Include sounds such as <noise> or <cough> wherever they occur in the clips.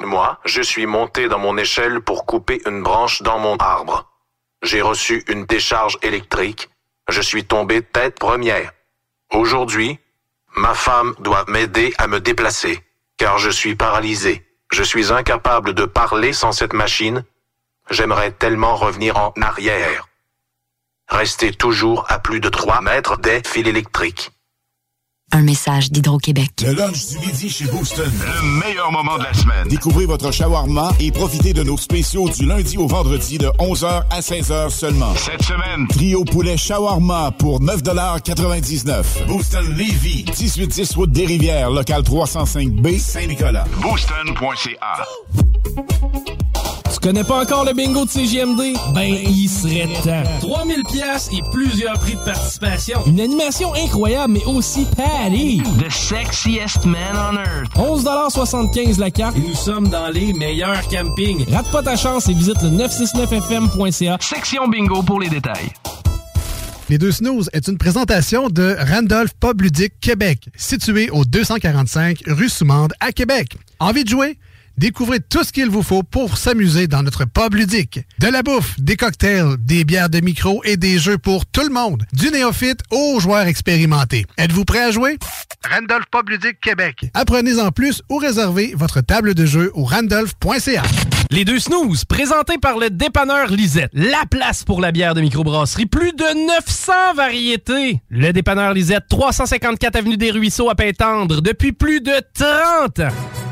Mois, je suis monté dans mon échelle pour couper une branche dans mon arbre. J'ai reçu une décharge électrique. Je suis tombé tête première. Aujourd'hui, ma femme doit m'aider à me déplacer, car je suis paralysé. Je suis incapable de parler sans cette machine. J'aimerais tellement revenir en arrière. Restez toujours à plus de 3 mètres des fils électriques. Un message d'Hydro-Québec. Le lunch du midi chez Booston. Le meilleur moment de la semaine. Découvrez votre shawarma et profitez de nos spéciaux du lundi au vendredi de 11h à 16h seulement. Cette semaine, Trio poulet shawarma pour 9,99 Booston Levy, 1810 route des Rivières, local 305B, Saint-Nicolas. Booston.ca. Tu connais pas encore le bingo de CGMD? Ben, il serait temps. 3000 pièces et plusieurs prix de participation. Une animation incroyable, mais aussi patty. The sexiest man on earth. 11,75 la carte et nous sommes dans les meilleurs campings. Rate pas ta chance et visite le 969fm.ca. Section bingo pour les détails. Les deux snooze est une présentation de Randolph Pub Ludique Québec, situé au 245 rue Soumande à Québec. Envie de jouer? Découvrez tout ce qu'il vous faut pour s'amuser dans notre pub ludique. De la bouffe, des cocktails, des bières de micro et des jeux pour tout le monde. Du néophyte aux joueurs expérimentés. Êtes-vous prêt à jouer? Randolph Pub Ludique Québec. Apprenez en plus ou réservez votre table de jeu au randolph.ca. Les deux snooze, présentés par le dépanneur Lisette. La place pour la bière de microbrasserie. Plus de 900 variétés. Le dépanneur Lisette, 354 Avenue des Ruisseaux à Pintendre, depuis plus de 30 ans.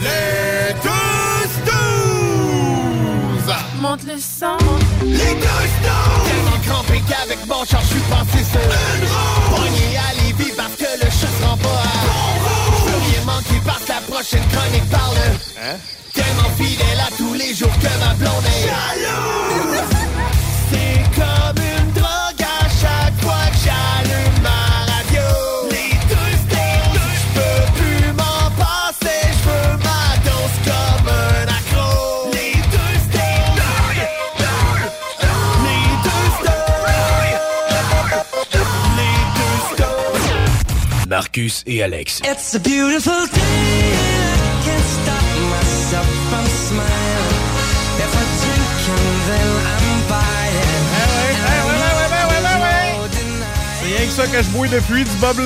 Les deux snooze! Monte le sang. Les snooze! Tellement crampé qu'avec mon char, je suis passé sur une roue. Pogné à Lévis parce que le chat se rend pas à bon rien manquer parce que la prochaine chronique parle. Hein? Tellement fidèle à tous les jours que ma blonde est jalouse. Marcus et Alex. It's a beautiful day and I can't stop myself from smiling. If I drink and then I'm buying. C'est rien que ça que je bois depuis du Bob.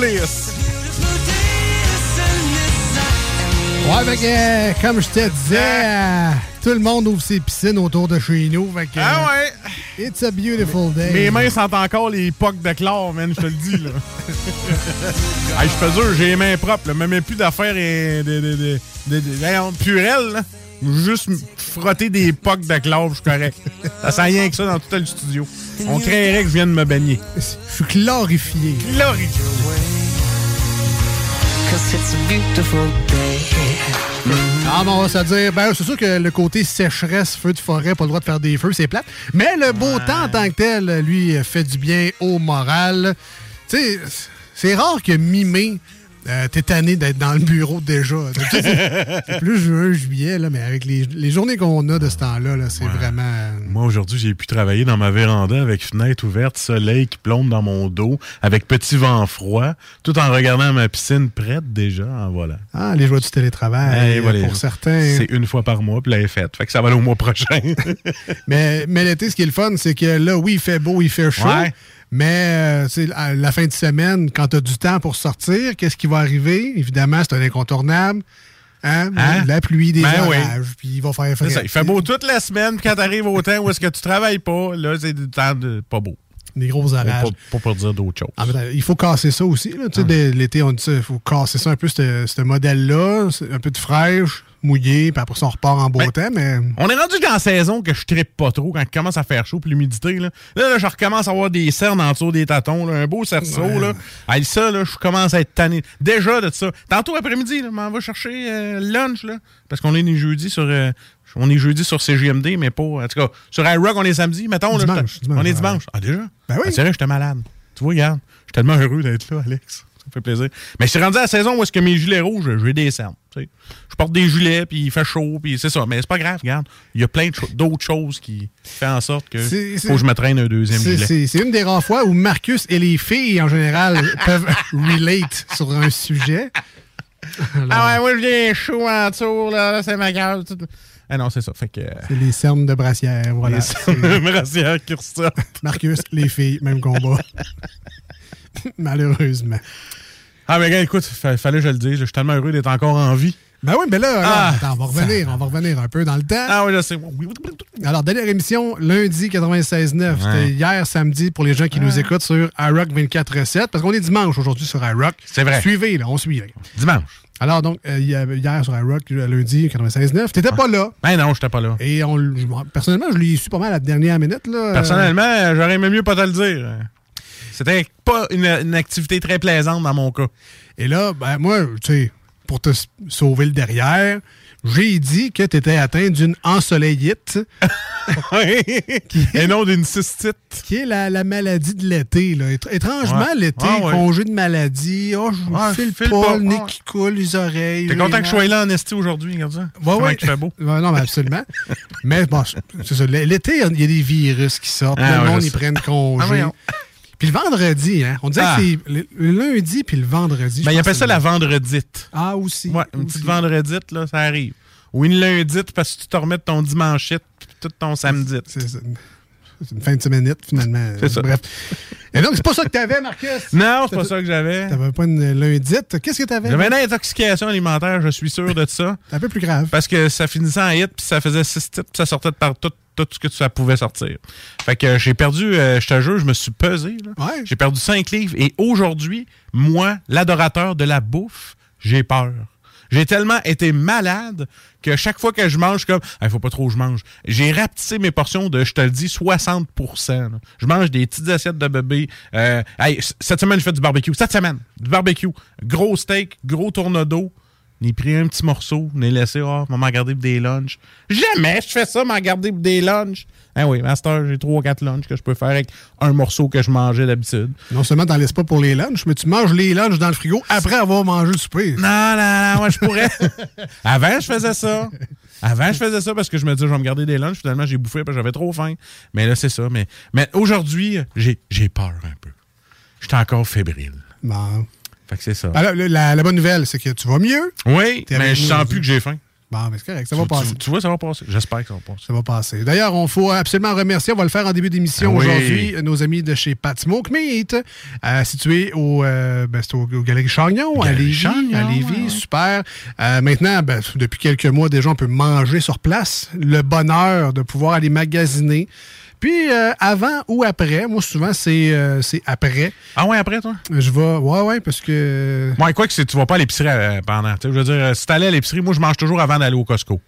Ouais, fait que, euh, comme je te disais, euh, tout le monde ouvre ses piscines autour de chez nous. Fait que, Ah ouais? It's a beautiful day. Mes mains sentent encore les pocs de chlore, man, je te le dis, là. <laughs> hey, je te jure, j'ai les mains propres, là. Même plus d'affaires et de, de, de, de, de- voyons, purelles, là. Juste me frotter des pocs de chlore, je suis correct. Ça sent rien que ça dans tout le studio. On créerait que je vienne me baigner. Je suis chlorifié. Chlorifié. Ah, bon, on va se dire, ben, c'est sûr que le côté sécheresse, feu de forêt, pas le droit de faire des feux, c'est plate. Mais le beau temps en tant que tel, lui, fait du bien au moral. Tu sais, c'est rare que mi-mai, euh, t'es tanné d'être dans le bureau déjà. <laughs> C'est plus juin, juillet, là, mais avec les, les journées qu'on a de ce temps-là, là, c'est vraiment. euh, Moi, aujourd'hui, j'ai pu travailler dans ma véranda avec fenêtre ouverte, soleil qui plombe dans mon dos, avec petit vent froid, tout en regardant ma piscine prête déjà. Voilà. Ah, les joies du télétravail, Eh, pour certains. C'est une fois par mois, puis là, est faite. Fait que ça va aller au mois prochain. <laughs> Mais, mais l'été, ce qui est le fun, c'est que là, oui, il fait beau, il fait chaud. Ouais. Mais euh, c'est la fin de semaine, quand tu as du temps pour sortir, qu'est-ce qui va arriver? Évidemment, c'est un incontournable. Hein? Hein? La pluie, des Ben oui. orages, puis il va faire frais. ça, il fait beau toute la semaine, puis quand t'arrives au temps où est-ce que tu travailles pas, là, c'est du temps de pas beau. Des gros orages. pas pour dire d'autres choses. Temps, il faut casser ça aussi. là. Tu sais, dès L'été, on dit ça, il faut casser ça un peu, ce modèle-là. Un peu de fraîche, mouillé, puis après ça, on repart en beau Ben, temps. Mais On est rendu dans la saison que je trippe pas trop quand il commence à faire chaud puis l'humidité. Là. Là, là, je recommence à avoir des cernes en dessous des tâtons, là, un beau cerceau. Ouais. Là. Hey, ça, là, je commence à être tanné. Déjà de ça. Tantôt après-midi, là, m'en va chercher euh, le lunch, là, parce qu'on est les jeudis sur. euh, on est jeudi sur CGMD, mais pas. En tout cas, sur iRock, on est samedi, mettons. Dimanche, dimanche, on est ouais. dimanche. Ah, déjà? Ben oui. Ah, c'est vrai, j'étais malade. Tu vois, regarde. Je suis tellement heureux d'être là, Alex. Fait plaisir. Mais je suis rendu à la saison où est-ce que mes gilets rouges, j'ai des cernes. Je porte des gilets, puis il fait chaud, puis c'est ça. Mais c'est pas grave, regarde. Il y a plein d'autres choses qui font en sorte que faut que je me traîne un deuxième gilet. c'est une des rares fois où Marcus et les filles, en général, <laughs> peuvent relate sur un sujet. <laughs> Ah ouais, moi, je viens chaud en dessous, là, là, c'est ma gueule. tout. Ah non, c'est ça. Fait que. euh, C'est les cernes de brassière, voilà. les cernes de brassière qui ressortent. Marcus, les filles, même combat. <laughs> Malheureusement. Ah, mais gars, écoute, fa- fallait que je le dise. Je suis tellement heureux d'être encore en vie. Ben oui, mais là, là, Ah, attends, on va revenir, on va revenir un peu dans le temps. Ah oui, je sais. Alors, dernière émission, lundi 96.9. Ouais. C'était hier samedi pour les gens qui nous écoutent sur iRock 24.7. Parce qu'on est dimanche aujourd'hui sur iRock. C'est vrai. Suivez, là, on suit. là. Dimanche. Alors, donc, euh, hier sur iRock, euh, lundi 96.9. T'étais pas là. Ben non, j'étais pas là. Et on, personnellement, je l'ai su pas mal à la dernière minute. Là. Personnellement, j'aurais aimé mieux pas te le dire. C'était pas une, une activité très plaisante dans mon cas. Et là, ben moi, tu sais, pour te sauver le derrière, j'ai dit que tu étais atteint d'une ensoleillite. <laughs> Et non d'une cystite. Qui est la, la maladie de l'été. là. Étr- Étrangement, Ouais. l'été, Ah ouais. congé de maladie. Oh, je Ouais, file file pas, pas. le nez qui coule, les oreilles. T'es content que je sois là en esti aujourd'hui, regarde ça? Ouais, ouais. fait beau? <laughs> Non, mais absolument. mais bon, c'est ça. L'été, il y a des virus qui sortent. Ah, le monde, ils prennent Ah, congé. <laughs> puis le vendredi, hein, on dirait Ah. que c'est le, le lundi puis le vendredi. Ben, il appelle ça la vendredite. Ah, aussi. Ouais, une aussi. petite vendredite, là, ça arrive. Ou une lundite parce que tu te remets de ton dimanchite puis tout ton samedi. C'est ça. C'est une fin de semaine, finalement. C'est ça. Bref. Et donc, c'est pas ça que t'avais, Marcus? Non, c'est pas ça que j'avais. T'avais pas une lundite. Qu'est-ce que t'avais? J'avais une intoxication alimentaire, je suis sûr de ça. C'est un peu plus grave. Parce que ça finissait en hit, puis ça faisait six titres, puis ça sortait de par tout, ce que ça pouvait sortir. Fait que j'ai perdu, euh, je te jure, je me suis pesé. Ouais. J'ai perdu 5 livres. Et aujourd'hui, moi, l'adorateur de la bouffe, j'ai peur. J'ai tellement été malade que chaque fois que je mange, je suis comme, il faut pas trop que je mange. J'ai rapetissé mes portions de, je te le dis, 60 là. Je mange des petites assiettes de bébé. Euh, hey, cette semaine, je fais du barbecue. Cette semaine, du barbecue. Gros steak, gros tourneau Ni pris un petit morceau, ni laissé, oh, m'en garder pour des lunchs. Jamais je fais ça, m'en garder pour des lunchs. Ah oui, master, j'ai trois ou quatre lunchs que je peux faire avec un morceau que je mangeais d'habitude. Non seulement t'en laisses pas pour les lunchs, mais tu manges les lunchs dans le frigo après avoir mangé le souper. Non, non, non, moi je pourrais. <laughs> Avant, je faisais ça. Avant, je faisais ça parce que je me disais, je vais me garder des lunchs. Finalement, j'ai bouffé parce que j'avais trop faim. Mais là, c'est ça. Mais, mais aujourd'hui, j'ai peur un peu. J'étais encore fébrile. Bon. Fait que c'est ça. Alors, le- la, la bonne nouvelle, c'est que tu vas mieux. Oui, T'es mais je sens aujourd'hui. plus que j'ai faim. Bon, mais c'est correct, ça va Tu- passer. Tu, tu vois, ça va passer. J'espère que ça va passer. Ça va passer. D'ailleurs, on faut absolument remercier, on va le faire en début d'émission Ah oui. aujourd'hui, nos amis de chez Pat Smoke Meat, euh, situé au, euh, ben, c'est au, au Galerie Chagnon, à Galerie Lévis. Chagnon, à Lévis, super. Euh, maintenant, ben, depuis quelques mois, déjà, on peut manger sur place. Le bonheur de pouvoir aller magasiner. Puis, euh, avant ou après, moi, souvent, c'est euh, c'est après. Ah ouais, après, toi? Je vais, ouais, ouais, parce que... Ouais, quoi que tu vas pas à l'épicerie euh, pendant. Tu Je veux dire, euh, si t'allais à l'épicerie, moi, je mange toujours avant d'aller au Costco.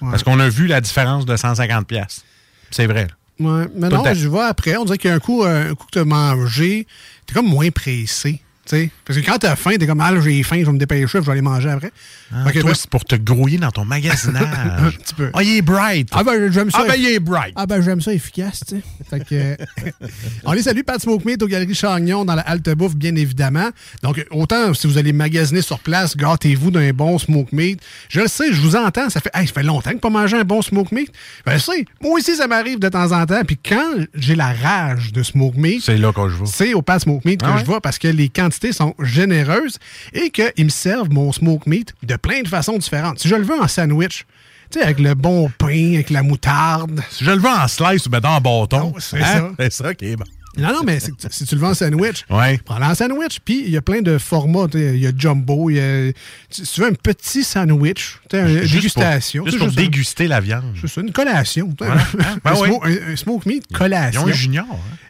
Parce qu'on a vu la différence de 150 pièces. C'est vrai. là. Ouais, mais Tout non, je vois après. On dirait qu'un coup, euh, un coup que tu as mangé, t'es comme moins pressé. Tu sais. Parce que quand t'as faim, t'es comme, ah, j'ai faim, je vais me dépêcher, je vais aller manger après. Ah, toi, c'est pour te grouiller dans ton magasinage. <laughs> Un petit peu. Ah, il est bright. Ah ben j'aime ça. Ah, ben, il est bright. Ah ben j'aime ça efficace, tu sais. Fait que, euh, <laughs> on les salue, Pat Smoke Meat aux Galeries Chagnon dans la halte bouffe, bien évidemment. Donc, autant si vous allez magasiner sur place, gâtez-vous d'un bon smoke meat. Je le sais, je vous entends, ça fait, hey, ça fait longtemps que pas mangé un bon smoke meat. Ben, je sais, moi aussi, ça m'arrive de temps en temps. Puis quand j'ai la rage de smoke meat, C'est là que je vais. c'est au Pat Smoke Meat que Ah ouais? je vais parce que les quantités sont généreuses et qu'ils me servent mon smoke meat de plein de façons différentes. Si je le veux en sandwich, tu sais, avec le bon pain, avec la moutarde. Si je le veux en slice ou ben dans un bâton. Non, c'est hein, ça. C'est ça qui est bon. Non, non, mais si tu le veux en sandwich, Ouais. prends-le en sandwich. Puis il y a plein de formats. Il y a jumbo, il y a. Si tu veux un petit sandwich, une Juste dégustation. Pour, juste pour déguster la viande. C'est une collation. Voilà. Hein? Ben un, oui. smo- un- un smoke meat, collation. Ils ont un junior.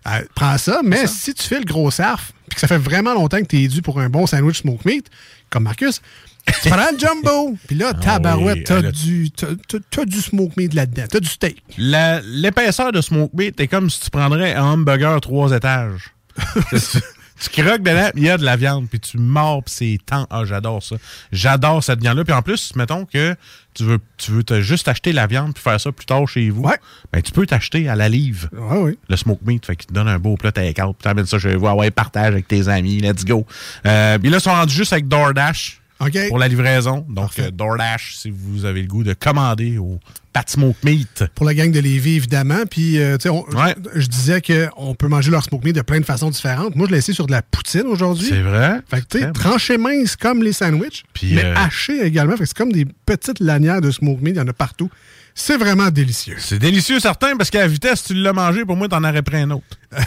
hein. Euh, prends ça, mais si tu fais le gros sarf, puis que ça fait vraiment longtemps que tu es dû pour un bon sandwich smoke meat, comme Marcus, tu prends le jumbo. Puis là, tabarouette, oui, t'as du, t'as- du smoke meat là-dedans. T'as du steak. L'épaisseur de smoke meat, c'est comme si tu prendrais un hamburger trois étages. <laughs> tu, croques dedans, il y a de la viande, puis tu mords, puis c'est tant. Ah, j'adore ça. J'adore cette viande-là. Puis en plus, mettons que tu veux, tu veux te juste acheter la viande puis faire ça plus tard chez vous. Ben, tu peux t'acheter à la livre. Ouais, oui. Le smoke meat, fait qu'il te donne un beau plat take-out, puis t'amènes ça chez vous. Ah ouais, partage avec tes amis, let's go. Euh, puis là, ils sont rendus juste avec DoorDash Pour la livraison. Donc, euh, DoorDash, si vous avez le goût de commander au Pat Smoke Meat. Pour la gang de Lévis, évidemment. Puis, euh, tu sais, je, disais qu'on peut manger leur smoke meat de plein de façons différentes. Moi, je l'ai essayé sur de la poutine aujourd'hui. C'est vrai? Fait que, tu sais, tranché mince comme les sandwichs, Puis, mais euh, haché également. Fait que c'est comme des petites lanières de smoke meat. Il y en a partout. C'est vraiment délicieux. C'est délicieux, certain, parce qu'à la vitesse, tu l'as mangé, pour moi, t'en aurais pris un autre. <laughs>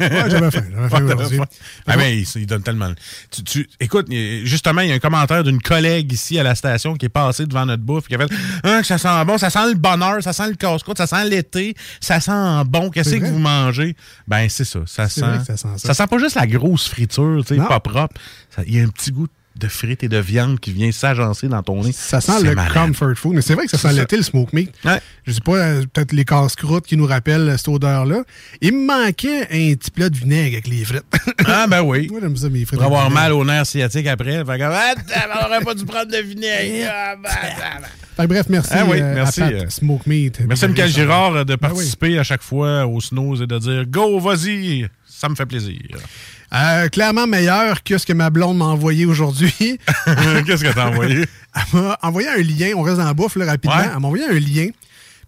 Ouais, j'avais faim. J'avais faim aujourd'hui. Ah, mais il, il donne tellement. Tu, tu- écoute, justement, il y a un commentaire d'une collègue ici à la station qui est passée devant notre bouffe qui a fait Ah, que ça sent bon, ça sent le bonheur, ça sent le casse-croûte, ça sent l'été, ça sent bon. Qu'est-ce que vous mangez? Ben, c'est ça. Ça sent, ça sent ça. ça sent pas juste la grosse friture, tu sais, pas propre. Il y a un petit goût de frites et de viande qui vient s'agencer dans ton nez. Ça sent le malade. comfort food. Mais c'est vrai que ça sent l'été, le smoke meat. Ouais. Je sais pas, euh, peut-être les casse-croûtes qui nous rappellent euh, cette odeur-là. Il me manquait un petit plat de vinaigre avec les frites. Ah, ben oui. <laughs> Moi, j'aime ça, mes frites. Pour avoir mal au nerf sciatique après. Fait que, ah, on aurait pas dû prendre de vinaigre. <laughs> Ah, ben, ben, ben. Fait bref, merci, Ah oui, euh, merci, à Pat Smoke Meat. Merci à Michael Girard de Ben oui. participer à chaque fois au snooze et de dire Go, vas-y, ça me fait plaisir. Euh, clairement meilleur que ce que ma blonde m'a envoyé aujourd'hui. <laughs> Qu'est-ce que t'as envoyé? Elle m'a envoyé un lien, on reste en bouffe là, rapidement. Ouais. Elle m'a envoyé un lien.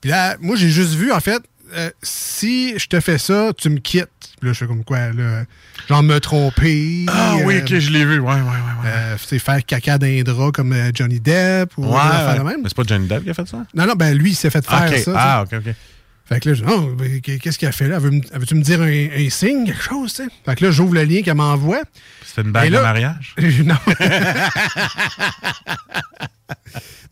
Puis là, moi, j'ai juste vu, en fait, euh, si je te fais ça, tu me quittes. Puis là, je fais comme quoi, là, genre me tromper. Ah oui, euh, ok, je l'ai vu. Ouais, ouais, ouais. ouais. euh, sais, faire caca d'un drap comme euh, Johnny Depp ou Ouais, même. Mais c'est pas Johnny Depp qui a fait ça? Non, non, ben lui, il s'est fait faire ça. ah, ok, ok. Fait que là, je dis, oh, ben, qu'est-ce qu'elle fait là? Veut me- dire un, un signe, quelque chose, tu sais? Fait que là, j'ouvre le lien qu'elle m'envoie. C'était une bague là- de mariage? <laughs> non. <laughs>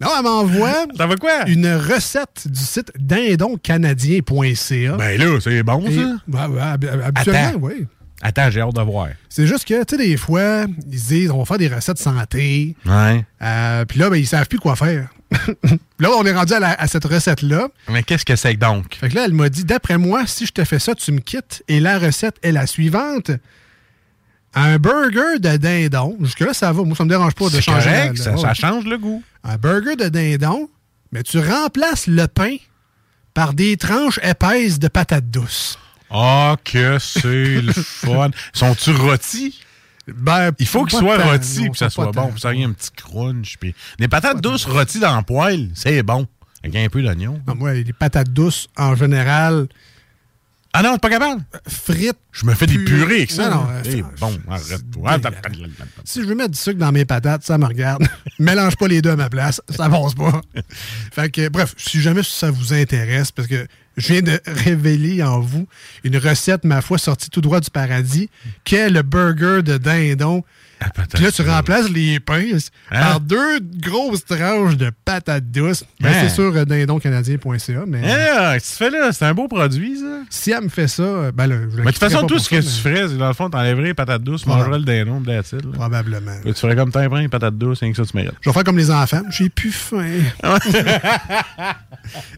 non, elle m'envoie quoi? une recette du site dindoncanadien.ca. Ben là, c'est bon, Et- ça. Ouais, hab- habituellement, oui. Attends, j'ai hâte de voir. C'est juste que, tu sais, des fois, ils se disent, on va faire des recettes santé. Ouais. Euh, Puis là, ben, ils savent plus quoi faire. Là, on est rendu à, la- à cette recette-là. Mais qu'est-ce que c'est donc? Fait que là, elle m'a dit, d'après moi, si je te fais ça, tu me quittes. Et la recette est la suivante. Un burger de dindon. Jusque-là, ça va. Moi, ça me dérange pas de changer. correct, la- ça, la- ça change le goût. Un burger de dindon, mais tu remplaces le pain par des tranches épaisses de patates douces. Ah, que c'est le fun. <laughs> Sont-tu rôtis? Ben, Il faut soient tant, rôtis non, puis que ça soit bon. Ça ait un petit crunch. Puis... Des patates douces rôties dans le poêle, c'est bon. Avec un peu d'oignon. Non, moi, les patates douces, en général, Ah non, t'es pas capable? Frites. Je me fais des purées. avec ça. Non, non, Eh, euh, bon, arrête-toi. Si je veux mettre du sucre dans mes patates, ça me regarde. <laughs> Mélange pas les deux à ma place, ça passe pas. <laughs> fait que, bref, si jamais ça vous intéresse, parce que je viens de révéler en vous une recette, ma foi, sortie tout droit du paradis, qu'est le burger de dindon. Puis là, tu remplaces les pains Hein? par deux grosses tranches de patates douces. Ben, Hein? C'est sur euh, dindoncanadien.ca, mais... Qu'est-ce que tu fais là? C'est un beau produit, ça. Si elle me fait ça, euh, ben là, je la Mais de toute façon, tout ce que tu ferais, c'est dans le fond, t'enlèverais les patates douces, tu mangerais le dindon, là. Probablement. Tu ferais comme t'as pris les patates douces, c'est que ça, tu mérites. Je vais faire comme les enfants. J'ai plus faim. <laughs>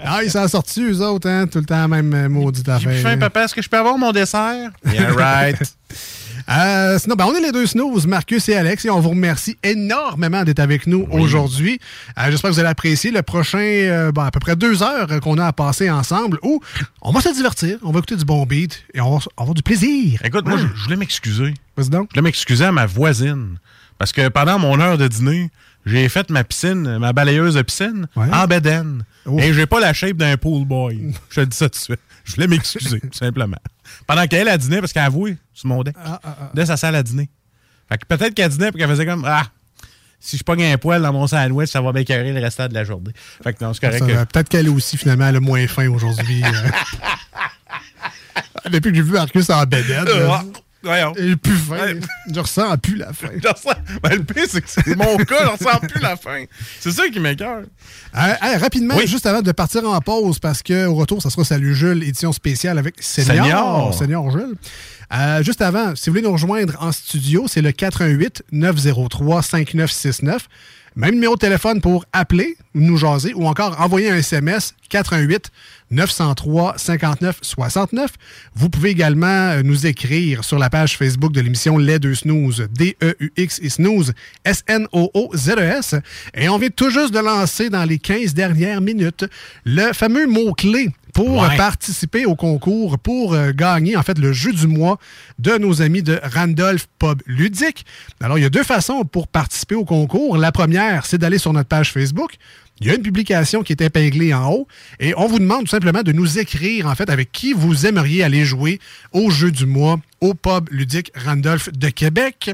ah, ils s'en sortis, eux autres, hein? Tout le temps, même maudite J'ai affaire. plus faim, papa. Est-ce que je peux avoir mon dessert? <laughs> Yeah, right. Euh, sinon, ben, on est les deux snooze, Marcus et Alex, et on vous remercie énormément d'être avec nous aujourd'hui. Euh, J'espère que vous allez apprécier le prochain, euh, ben, à peu près deux heures qu'on a à passer ensemble, où on va se divertir, on va écouter du bon beat et on va avoir du plaisir. Écoute, moi, je, je voulais m'excuser. Vas-y donc. Je voulais m'excuser à ma voisine. Parce que pendant mon heure de dîner, j'ai fait ma piscine, ma balayeuse de piscine, en bedaine. Et j'ai pas la shape d'un pool boy. Je te dis ça tout de suite. Je voulais m'excuser, tout <laughs> simplement. Pendant qu'elle a dîné, parce qu'elle avoué sur mon deck. Dès sa salle à dîner. Fait que peut-être qu'elle dînait et qu'elle faisait comme Ah, si je pogne un poil dans mon sandwich, ça va m'écœurer le restant de la journée. Fait que non, c'est correct. Que-. Peut-être qu'elle aussi, finalement, a moins faim aujourd'hui. euh. <laughs> Depuis que j'ai vu Marcus en bedaine, Ah, voyons. j'ai plus faim. Je ressens plus la faim. Je ressens- Ben, le pire, c'est que c'est mon cas, je ressens plus la faim. C'est ça qui m'écœure. Euh, hey, rapidement, juste avant de partir en pause, parce qu'au retour, ça sera Salut Jules, édition spéciale avec Senior. Senior. Senior Jules. Euh, juste avant, si vous voulez nous rejoindre en studio, c'est le 88 903 5969. Même numéro de téléphone pour appeler, nous jaser ou encore envoyer un SMS 88 903 59 69. Vous pouvez également euh, nous écrire sur la page Facebook de l'émission Les Deux Snooze, D-E-U-X et Snooze, S-N-O-O-Z-E-S. Et on vient tout juste de lancer dans les 15 dernières minutes le fameux mot-clé pour Ouais. participer au concours, pour euh, gagner en fait le jeu du mois de nos amis de Randolph Pub Ludique. Alors, il y a deux façons pour participer au concours. La première, c'est d'aller sur notre page Facebook. Il y a une publication qui est épinglée en haut et on vous demande tout simplement de nous écrire en fait avec qui vous aimeriez aller jouer au jeu du mois au pub ludique Randolph de Québec.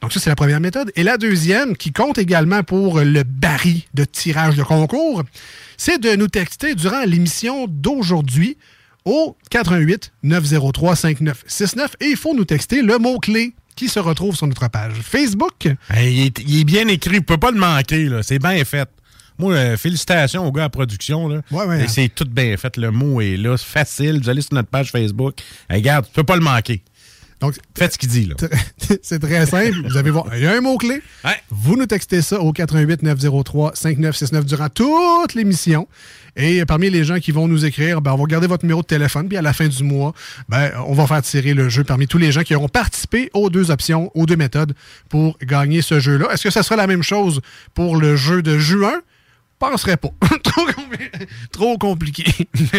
Donc ça c'est la première méthode et la deuxième qui compte également pour le baril de tirage de concours, c'est de nous texter durant l'émission d'aujourd'hui au 88 903 5969 et il faut nous texter le mot clé qui se retrouve sur notre page Facebook. Il, est, il est bien écrit, vous pouvez pas le manquer. C'est bien fait. Moi, euh, félicitations aux gars à production. Là. ouais. Et C'est tout bien fait. Le mot est là. C'est facile. Vous allez sur notre page Facebook. Hey, regarde, tu peux pas le manquer. Donc, Faites ce qu'il dit. là. <laughs> c'est très simple. Vous allez voir, il y a un mot-clé. Vous nous textez ça au 88 903 5969 durant toute l'émission. Et parmi les gens qui vont nous écrire, ben, on va garder votre numéro de téléphone. Puis à la fin du mois, ben, on va faire tirer le jeu parmi tous les gens qui auront participé aux deux options, aux deux méthodes pour gagner ce jeu-là. Est-ce que ça sera la même chose pour le jeu de juin? Penserais pas. <laughs> trop, trop compliqué.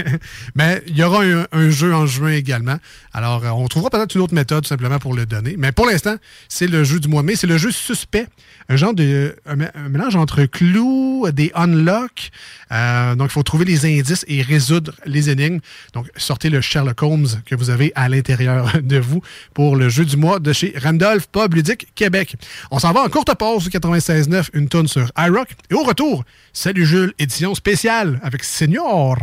<laughs> Mais il y aura un, jeu en juin également. Alors, euh, on trouvera peut-être une autre méthode simplement pour le donner. Mais pour l'instant, c'est le jeu du mois de mai. C'est le jeu suspect. Un genre de. Un, mé- un mélange entre clous, des unlock. Euh, donc, il faut trouver les indices et résoudre les énigmes. Donc, sortez le Sherlock Holmes que vous avez à l'intérieur <laughs> de vous pour le jeu du mois de chez Randolph Pub Ludique Québec. On s'en va en courte pause 96.9, une tonne sur iRock. Et au retour, Salut Jules, édition spéciale avec Senior.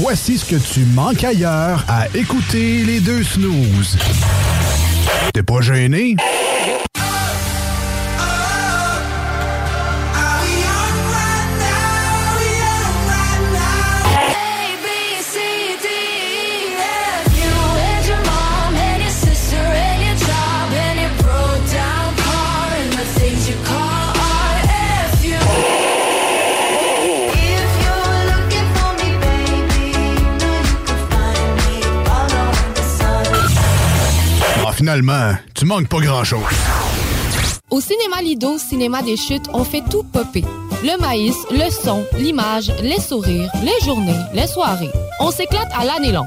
Voici ce que tu manques ailleurs à écouter les deux snooze. T'es pas gêné? Finalement, tu manques pas grand-chose. Au cinéma Lido, cinéma des chutes, on fait tout popper. Le maïs, le son, l'image, les sourires, les journées, les soirées. On s'éclate à l'année longue.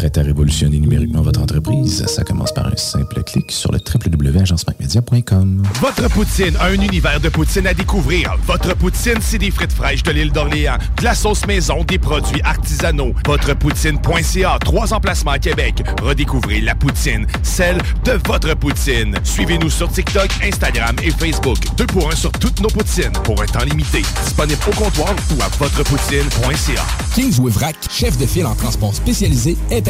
Prêt à révolutionner numériquement votre entreprise? Ça commence par un simple clic sur le www.agencemacmedia.com. Votre poutine, un univers de poutine à découvrir. Votre poutine, c'est des frites fraîches de l'île d'Orléans, de la sauce maison, des produits artisanaux. Votrepoutine.ca, trois emplacements à Québec. Redécouvrez la poutine, celle de votre poutine. Suivez-nous sur TikTok, Instagram et Facebook. Deux pour un sur toutes nos poutines, pour un temps limité. Disponible au comptoir ou à votrepoutine.ca. Kings Wivrac, chef de file en transport spécialisé, est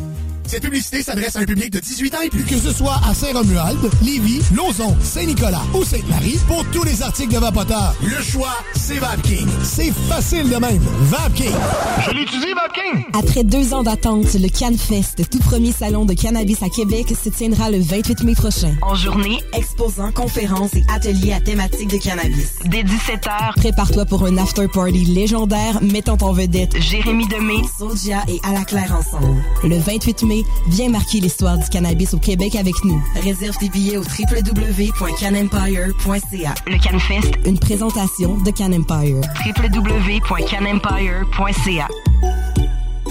cette publicité s'adresse à un public de 18 ans et plus. Que ce soit à Saint-Romuald, Lévis, Lauson, Saint-Nicolas ou Sainte-Marie, pour tous les articles de Vapoteur, le choix, c'est VapKing. C'est facile de même. VapKing. Je l'utilise, VapKing. Après deux ans d'attente, le CanFest, tout premier salon de cannabis à Québec, se tiendra le 28 mai prochain. En journée, exposants, conférences et ateliers à thématique de cannabis. Dès 17h, prépare-toi pour un after-party légendaire mettant en vedette Jérémy Demé, Sodia et À la Claire ensemble. Le 28 mai, viens marquer l'histoire du cannabis au Québec avec nous. Réserve tes billets au www.canempire.ca. Le CanFest, une présentation de Can Empire. www.canempire.ca.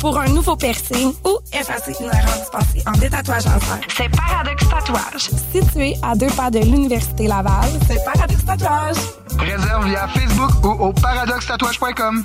pour un nouveau piercing ou effacer une erreur dispensée en détatouage en fer. C'est Paradox Tatouage. Situé à deux pas de l'Université Laval, c'est Paradox Tatouage. Réserve via Facebook ou au paradoxtatouage.com.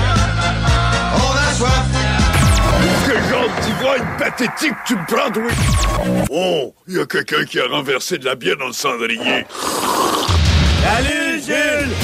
Genre d'ivrogne pathétique tu me prends, toi? Oh, il y a quelqu'un qui a renversé de la bière dans le cendrier. Salut Jules!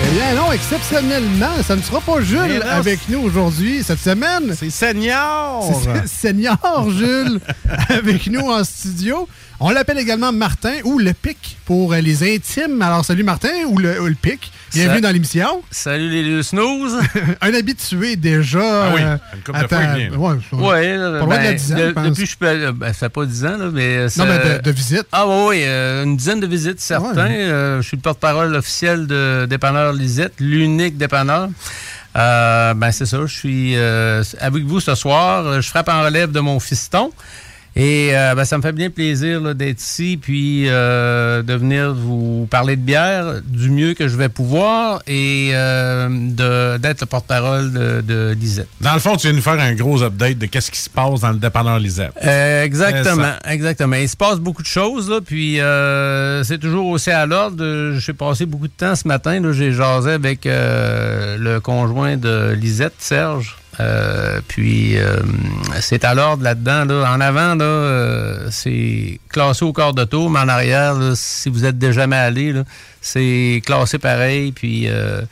Eh bien non, exceptionnellement, ça ne sera pas Jules non, avec nous aujourd'hui, cette semaine. C'est Senior! C'est Senior Jules <laughs> avec nous en studio. On l'appelle également Martin ou le Pic pour les intimes. Alors salut Martin ou le, ou le Pic. Bienvenue Ça- dans l'émission. Salut les deux snooze. <laughs> Un habitué déjà. Ah oui, euh, une couple de à fois, il vient. ouais, de je pense. depuis que je peux. Ben, ça fait pas 10 ans, là, mais. ça- mais de- de visites. Ah, oui, oui, euh, une dizaine de visites, certains. Ouais. Euh, je suis le porte-parole officiel de Dépanneur Lisette, l'unique dépanneur. Euh, ben, c'est ça, je suis euh, avec vous ce soir. Je frappe en relève de mon fiston. Et euh, ben, ça me fait bien plaisir d'être ici, puis euh, de venir vous parler de bière du mieux que je vais pouvoir et euh, d'être le porte-parole de, de Lisette. Dans le fond, tu viens nous faire un gros update de qu'est-ce qui se passe dans le dépanneur Lisette. Euh, exactement, exactement. Il se passe beaucoup de choses, là, puis euh, c'est toujours aussi à l'ordre. J'ai passé beaucoup de temps ce matin. J'ai jasé avec euh, le conjoint de Lisette, Serge. Euh, puis euh, c'est à l'ordre là-dedans. Là. En avant, là, euh, c'est classé au quart de tour, mais en arrière, là, si vous êtes déjà jamais allé, c'est classé pareil. Puis euh,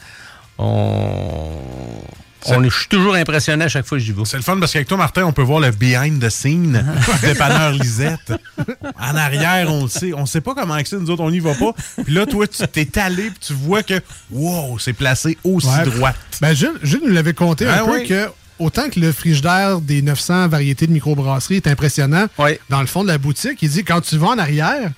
on, on est- je suis toujours impressionné à chaque fois que j'y vais. C'est le fun parce qu'avec toi, Martin, on peut voir le behind the scene <laughs> du dépanneur Lisette. En arrière, on le sait. On sait pas comment avec ça, nous autres, on n'y va pas. Puis là, toi, tu t'es allé puis tu vois que, wow, c'est placé aussi Ouais. droit. Ben, Jules, Jules nous l'avait compté un Ah peu que autant que le frigidaire des 900 variétés de microbrasserie est impressionnant, dans le fond de la boutique, il dit quand tu vas en arrière,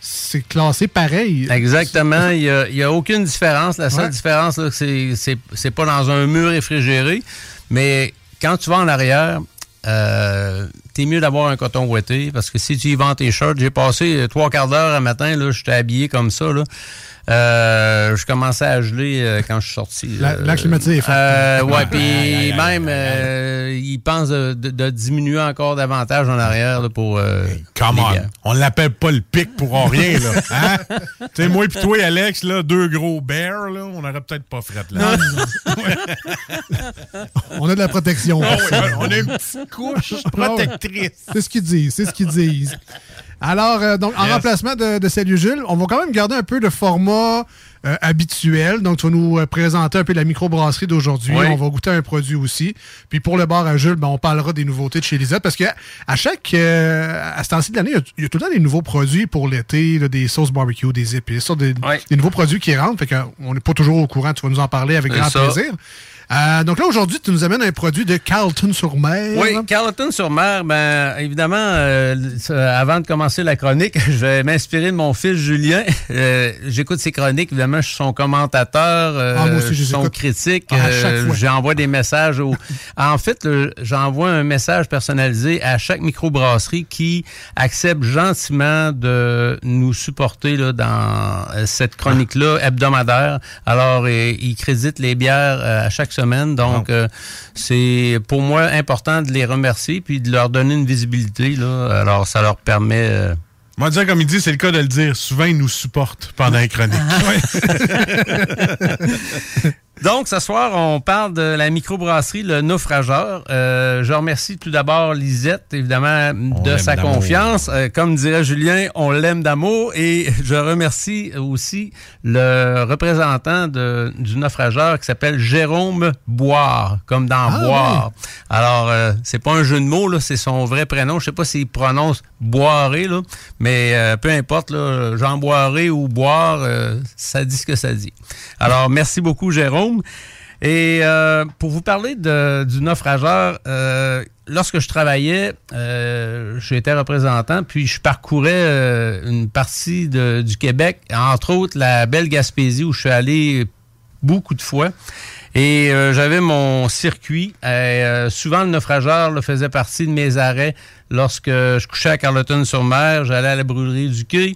c'est classé pareil. Exactement. <laughs> Il n'y a, aucune différence. La seule Ouais. différence, c'est c'est c'est pas dans un mur réfrigéré. Mais quand tu vas en arrière, euh, t'es mieux d'avoir un coton ouetté parce que si tu y vends tes shirts, j'ai passé trois quarts d'heure un matin, là, j'étais habillé comme ça. Là. Euh, je commençais à geler euh, quand je suis sorti. La- là. la climatisée est forte. Euh, ouais, <laughs> puis même, euh, ils pensent de, de- de diminuer encore davantage en arrière là, pour. euh, Come on. bières. On l'appelle pas le pic pour rien, là. <laughs> Hein? tu sais, moi pis toi, Alex, là, deux gros bears, là, on aurait peut-être pas fret, là. <laughs> On a de la protection. Ah oui, ça. on a une petite couche Ah protectrice. C'est ce qu'ils disent, c'est ce qu'ils disent. Alors, euh, donc, en remplacement de, de Salut Jules, on va quand même garder un peu de format euh, habituel. Donc, tu vas nous euh, présenter un peu la microbrasserie d'aujourd'hui. Oui. On va goûter un produit aussi. Puis pour le bar à Jules, ben, on parlera des nouveautés de chez Lisette. Parce que à chaque à ce temps-ci de l'année, il y a- il y, a tout le temps des nouveaux produits pour l'été, des sauces barbecue, des épices, des, des nouveaux produits qui rentrent. Fait qu'on n'est pas toujours au courant. Tu vas nous en parler avec grand ça. plaisir. Euh, donc là, aujourd'hui, tu nous amènes un produit de Carlton-sur-Mer. Oui, Carleton-sur-Mer, ben, évidemment, euh, avant de commencer la chronique, <laughs> je vais m'inspirer de mon fils Julien. Euh, J'écoute ses chroniques, évidemment, je suis son commentateur, euh, Ah, moi aussi, je suis son critique. Ah, euh. J'envoie des messages. Au... <laughs> En fait, j'envoie un message personnalisé à chaque microbrasserie qui accepte gentiment de nous supporter là, dans cette chronique-là hebdomadaire. Alors, ils créditent les bières à chaque semaine. Donc, euh, c'est pour moi important de les remercier puis de leur donner une visibilité. Là. Alors, ça leur permet... euh, Moi, dire comme il dit, c'est le cas de le dire. Souvent, ils nous supportent pendant les chroniques. <laughs> <laughs> <laughs> Donc, ce soir, on parle de la microbrasserie Le Naufrageur. Euh, je remercie tout d'abord Lisette, évidemment, de sa confiance. Euh, comme dirait Julien, on l'aime d'amour. Et je remercie aussi le représentant de- du Naufrageur qui s'appelle Jérôme Boire, comme dans Ah, Boire. Alors, euh, c'est pas un jeu de mots, là, c'est son vrai prénom. Je sais pas s'il prononce Boiré, là, mais euh, peu importe, là, Jean Boiré ou Boire, euh, ça dit ce que ça dit. Alors, merci beaucoup, Jérôme. Et euh, pour vous parler du naufrageur, euh, lorsque je travaillais, euh, j'étais représentant, puis je parcourais euh, une partie du Québec, entre autres la belle Gaspésie, où je suis allé beaucoup de fois. Et j'avais mon circuit. Souvent, le naufrageur faisait partie de mes arrêts lorsque je couchais à Carleton-sur-Mer. J'allais à la brûlerie du Quai.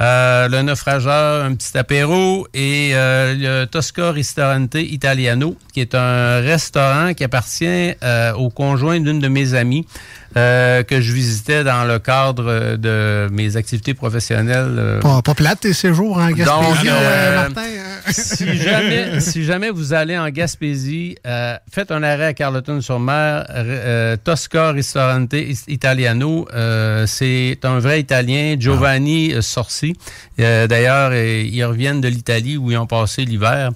Euh, le naufrageur, un petit apéro et euh, le Tosca Ristorante Italiano, qui est un restaurant qui appartient euh, au conjoint d'une de mes amies euh, que je visitais dans le cadre de mes activités professionnelles. euh, Pas, pas plate tes séjours en Gaspésie, donc, euh, euh, Martin. hein? si, jamais, <laughs> si jamais vous allez en Gaspésie, euh, faites un arrêt à Carleton-sur-Mer, euh, Tosca Ristorante Italiano. euh, c'est un vrai Italien, Giovanni euh, Sorsi. Euh, D'ailleurs, euh, ils reviennent de l'Italie où ils ont passé l'hiver.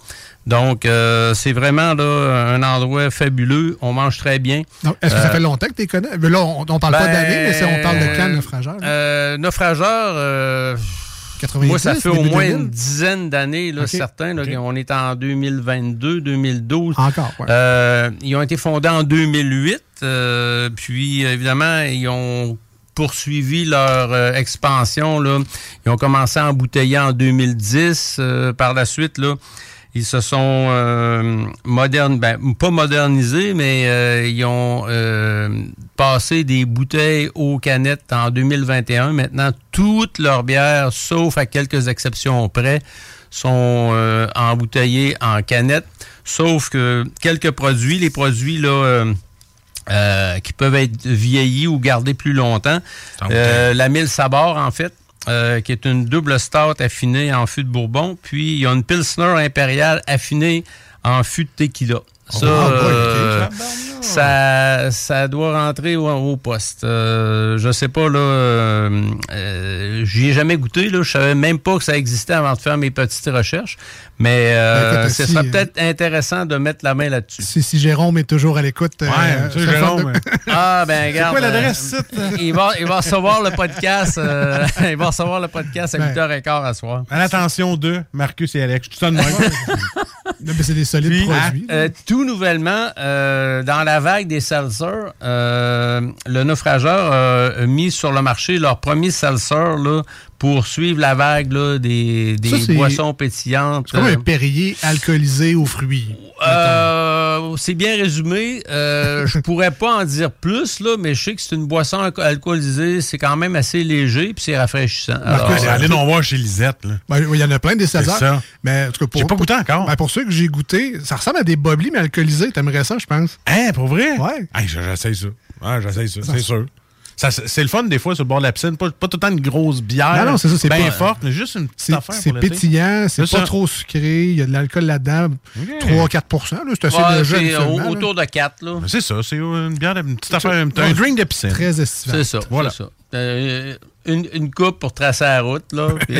Donc, euh, c'est vraiment là, un endroit fabuleux. On mange très bien. Est-ce que ça Euh, fait longtemps que tu les connais? Mais là, on, on parle pas ben, d'année, mais on parle de quand, naufrageur? Euh, naufrageur, 90, moi, ça fait au moins 2000? une dizaine d'années, là, certains. Là. On est en 2022, 2012. Encore, ouais. Euh, ils ont été fondés en 2008. euh, puis, évidemment, ils ont poursuivi leur euh, expansion. Là. Ils ont commencé à embouteiller en 2010. euh, par la suite, là, ils se sont euh, ben, pas modernisés, mais euh, ils ont euh, passé des bouteilles aux canettes en 2021. Maintenant, toutes leurs bières, sauf à quelques exceptions près, sont euh, embouteillées en canettes. Sauf que quelques produits, les produits là, qui peuvent être vieillis ou gardés plus longtemps. La mille sabord, en fait, euh, qui est une double stout affinée en fût de Bourbon. Puis, il y a une Pilsner impériale affinée en fût de tequila. Ça, Ah, euh, ça, ça doit rentrer au, au poste. Euh, je sais pas, là, euh, euh, j'y ai jamais goûté, là. Je savais même pas que ça existait avant de faire mes petites recherches. Mais euh, Ben, ce si, serait euh, peut-être intéressant de mettre la main là-dessus. Si, si Jérôme est toujours à l'écoute. euh, Ouais, tu sais, ça fait Jérôme, de- <laughs> Ah, ben, regarde. quoi l'adresse, euh, site? il, va, il va recevoir le podcast. euh, <laughs> il va recevoir le podcast à Ben. 8h15 à soir. À l'attention de Marcus et Alex. Tout ça de même. <laughs> C'est des solides Puis, produits. euh, tout nouvellement, euh, dans la vague des seltzers, euh, le naufrageur a mis sur le marché leur premier seltzer là, pour suivre la vague là, des, des Ça, c'est- boissons pétillantes. C'est comme Euh, un Perrier alcoolisé aux fruits. euh, c'est bien résumé. Euh, je pourrais pas en dire plus, là, mais je sais que c'est une boisson alco- alcoolisée. C'est quand même assez léger puis c'est rafraîchissant. Alors, Marcus, allez donc voir chez Lisette. Là. Ben, il y en a plein des 16 C'est ça. Mais en tout cas, pour, J'ai pas goûté encore. ben, pour ceux que j'ai goûté, ça ressemble à des boblis, mais alcoolisés. T'aimerais ça, je pense. Hein, pour vrai? Ouais. Hey, j'essaye ça. Ouais, j'essaye ça, c'est sûr. Ça, c'est le fun des fois sur le bord de la piscine. Pas, pas tout le temps une grosse bière. Non, non, c'est ça, c'est bien pas- forte, mais juste une petite C'est affaire. c'est pour l'été. pétillant, c'est pas trop sucré, il y a de l'alcool là-dedans. 3-4 là, C'est assez ouais, léger. c'est habituellement, au- là. autour de 4. Là. Ben, C'est ça, c'est une bière, une petite affaire, un, drink de piscine. Très estival. C'est ça. Voilà. Une, une coupe pour tracer la route. Là, <laughs> puis-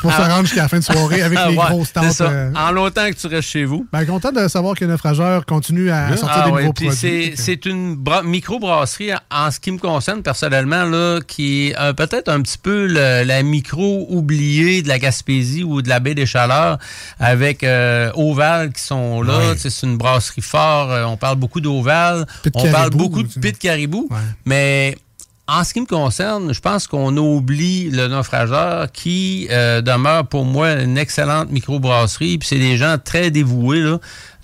Pour se rendre jusqu'à la fin de soirée avec les Ah, Ouais, grosses tentes. euh, En longtemps que tu restes chez vous. Ben, content de savoir que Naufrageur continue à, à sortir Ah des ouais, nouveaux produits. c'est- C'est une bra- microbrasserie, en ce qui me concerne personnellement, là, qui est euh, peut-être un petit peu le- la micro oubliée de la Gaspésie ou de la baie des Chaleurs avec euh, Oval qui sont là. C'est une brasserie fort. euh, on parle beaucoup d'Oval. On parle beaucoup de pit caribou. Mais en ce qui me concerne, je pense qu'on oublie le naufrageur qui euh, demeure pour moi une excellente microbrasserie. Puis c'est des gens très dévoués. Là.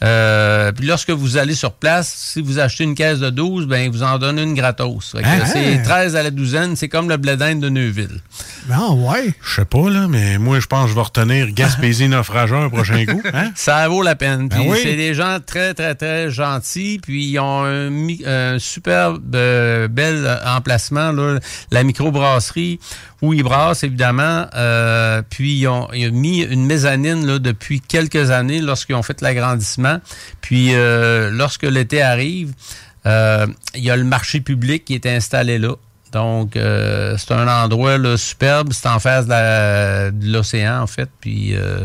Euh, puis lorsque vous allez sur place, si vous achetez une caisse de 12, ben ils vous en donnent une gratos. Fait que Hein? C'est 13 à la douzaine, c'est comme le blé de Neuville. Non, ouais. Je sais pas, là, mais moi, je pense que je vais retenir Gaspésie <laughs> naufrageur un prochain coup. Hein? Ça vaut la peine. Puis Ben oui. c'est des gens très, très, très gentils. Puis ils ont un, superbe, euh, bel emplacement, là, la microbrasserie, où ils brassent, évidemment. Euh, puis ils ont, ils ont mis une mezzanine là, depuis quelques années lorsqu'ils ont fait l'agrandissement. Puis euh, lorsque l'été arrive, euh, il y a le marché public qui est installé là. Donc, euh, c'est un endroit là, superbe. C'est en face de l'océan, en fait. Puis, euh,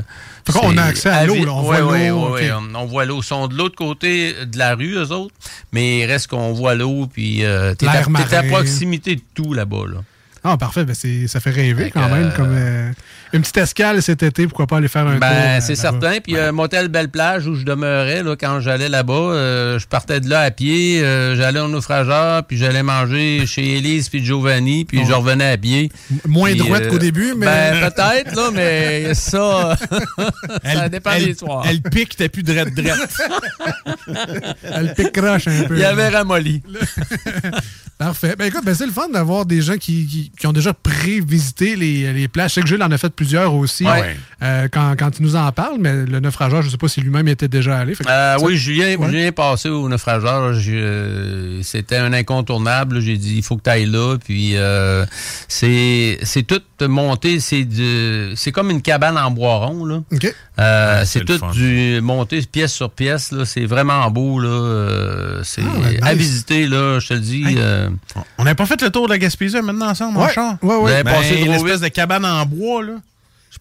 Fait c'est a accès à l'eau. On ouais, ok. ouais, on, on voit l'eau. Ils sont de l'autre côté de la rue, eux autres. Mais il reste qu'on voit l'eau. Puis, euh, t'es à, à proximité de tout là-bas. Là. Ah, parfait. Ben, c'est- ça fait rêver Fait quand même. euh, Comme euh, une petite escale cet été, pourquoi pas aller faire un tour. Ben, euh, c'est certain. Puis, un motel Belle Plage où je demeurais là, quand j'allais là-bas, euh, je partais de là à pied. euh, j'allais au naufrageur, puis j'allais manger chez Élise puis Giovanni, puis je revenais à pied. Moins droite euh, qu'au début, mais. Ben, peut-être, là, mais <laughs> ça, ça dépend elle, des soirs. Elle pique, t'as plus drette drette. <laughs> Elle pique croche un peu. Il y avait ramolli. <laughs> Parfait. Ben écoute, ben, c'est le fun d'avoir des gens qui, qui- qui ont déjà prévisité les, les plages. Je sais que Jules en a fait plusieurs aussi Ouais. euh, quand, quand il nous en parle, mais le naufrageur, je ne sais pas si lui-même était déjà allé. Que Euh, oui, Julien, Ouais. Julien est passé au naufrageur. euh, C'était un incontournable. J'ai dit, il faut que tu ailles là. Puis euh, c'est c'est tout monté. C'est du- c'est comme une cabane en bois rond. Là. Euh, Ouais, c'est tout du monté pièce sur pièce. là. C'est vraiment beau. Là. C'est Ah, ouais, à nice. visiter. Là, je te le dis. Hey. euh, On n'a pas fait le tour de la Gaspésie maintenant ensemble, ouais. Vous avez Ben, l'espèce vite. de cabane en bois, là.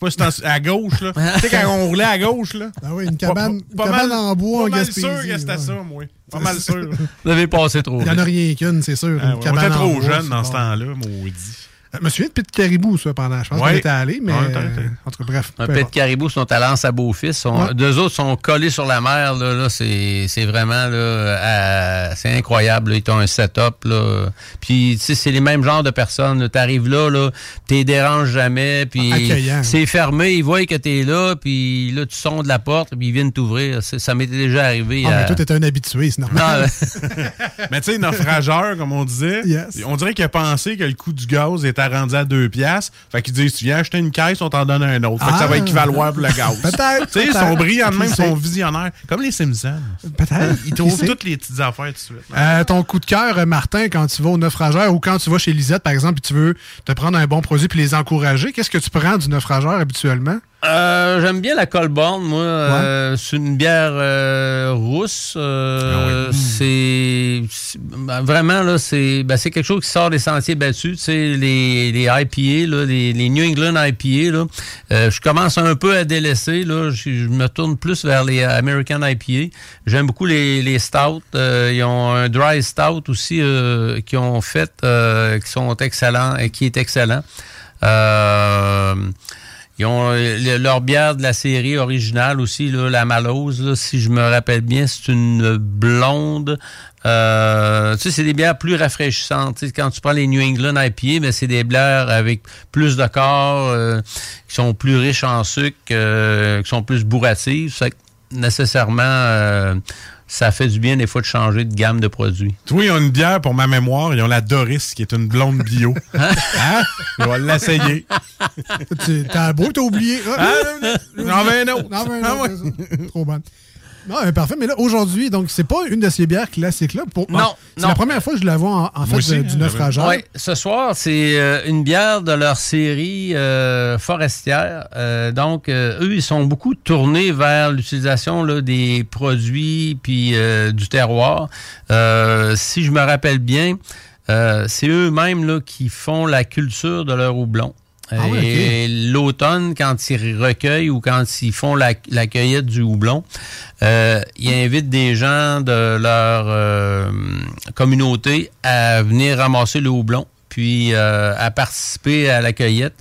Pas si c'est en- à gauche, là. <laughs> tu sais, quand on roulait à gauche, là. Ah oui, une cabane, Pas- pas cabane mal- en bois pas en mal Gaspésie. sûr que c'était ouais. ça, moi. Pas mal sûr. Vous avez passé trop Il n'y en a rien qu'une, c'est sûr. Ah une ouais, on cabane était trop c'est dans bon. ce temps-là, maudit. Euh, Je me souviens de Pit Caribou, ça, pendant. Je pense Ouais. qu'on était allé, mais. Ouais, euh, en tout cas, bref. Un peu pet de importe. caribou sont à l'anse à Beaufils. Ouais. Deux autres sont collés sur la mer. Là, là, c'est, c'est vraiment là, à- c'est incroyable. là. Ils ont un setup. Là. Puis tu sais, c'est les mêmes genres de personnes. Tu arrives là, là tu déranges jamais. Puis Accueillant. c'est fermé. Ils voient que tu es là. Puis là, tu sondes la porte. Puis ils viennent t'ouvrir. Ça m'était déjà arrivé. Ah, à- mais toi, t'es un habitué, c'est normal. Non, <laughs> Mais tu sais, naufrageur, comme on disait, on dirait qu'il a pensé que le coût du gaz était rendu à 2 piastres. Fait qu'il dit, si tu viens acheter une caisse, on t'en donne un autre. Fait que ça va Ah. équivaloir pour le gaz. <laughs> Peut-être, Tu sais, ils sont brillants de même, ils sont visionnaires. Comme les Simpsons. Peut-être. Ils trouvent toutes les petites affaires tout de suite. Euh, ton coup de cœur, euh, Martin, quand tu vas au naufrageur ou quand tu vas chez Lisette, par exemple, et tu veux te prendre un bon produit puis les encourager, qu'est-ce que tu prends du naufrageur habituellement? Euh, J'aime bien la Colborne, moi. Euh, c'est une bière euh, rousse. Euh, Ah C'est c'est- ben, vraiment là, c'est ben, c'est quelque chose qui sort des sentiers battus. Tu sais, les, les IPA, là, les, les New England IPA. Là, Euh, je commence un peu à délaisser. Là, je, je me tourne plus vers les American IPA. J'aime beaucoup les, les stouts. Euh, ils ont un dry stout aussi euh, qui ont fait, euh, qui sont excellents et qui est excellent. Euh, ils ont euh, le- leur bière de la série originale aussi, là, la Malose, là, si je me rappelle bien, c'est une blonde. Euh, tu sais, c'est des bières plus rafraîchissantes. Quand tu prends les New England IPA, ben, c'est des bières avec plus de corps, euh, qui sont plus riches en sucre, euh, qui sont plus bourratives. Que, nécessairement, euh, ça fait du bien des fois de changer de gamme de produits. Tu vois, ils ont une bière pour ma mémoire. Ils ont la Doris, qui est une blonde bio. <laughs> hein? Je vais l'essayer. Tu- T'as beau, t'as oublié. Ah, j'en veux un autre. J'en veux un Ah, autre, ça. Trop bonne. Non, euh, parfait. Mais là, aujourd'hui, donc, c'est pas une de ces bières classiques-là. Pour... Non, C'est non. la première fois que je la vois en, en fait aussi, de- du hein, naufrageur. Oui, ce soir, c'est euh, une bière de leur série euh, forestière. Euh, donc, euh, eux, ils sont beaucoup tournés vers l'utilisation là, des produits puis euh, du terroir. Euh, si je me rappelle bien, Euh, c'est eux-mêmes là, qui font la culture de leur houblon. Ah Et l'automne, quand ils recueillent ou quand ils font la, la cueillette du houblon, euh, ils invitent des gens de leur euh, communauté à venir ramasser le houblon, puis euh, à participer à la cueillette.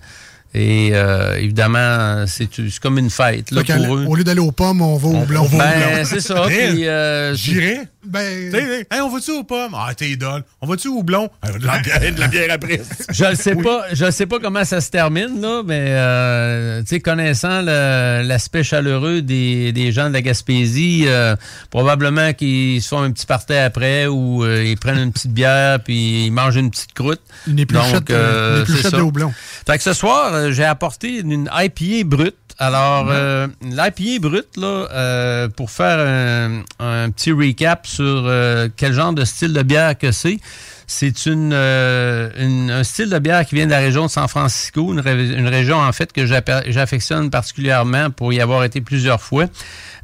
Et euh, évidemment, c'est c'est comme une fête là, pour eux. Au lieu d'aller aux pommes, on va au blanc. Ben, c'est ça. puis, euh, J'irais. Ben. Hey, on va-tu aux pommes? Ah, t'es idole. On va-tu au blond? Ah, De la bière, de la bière après. <laughs> Je ne sais pas, je sais pas comment ça se termine là, mais euh, tu sais connaissant l'aspect chaleureux des, des gens de la Gaspésie, euh, probablement qu'ils se font un petit party après ou euh, ils prennent une petite bière puis ils mangent une petite croûte. Une épluchette, euh, une épluchette de houblon. Fait que ce soir, euh, j'ai apporté une IPA brute. Alors, euh, l'IPA brute, là, euh, pour faire un, un petit recap sur euh, quel genre de style de bière que c'est, c'est une, euh, une- un style de bière qui vient de la région de San Francisco, une, ré- une région en fait que j'affectionne particulièrement pour y avoir été plusieurs fois.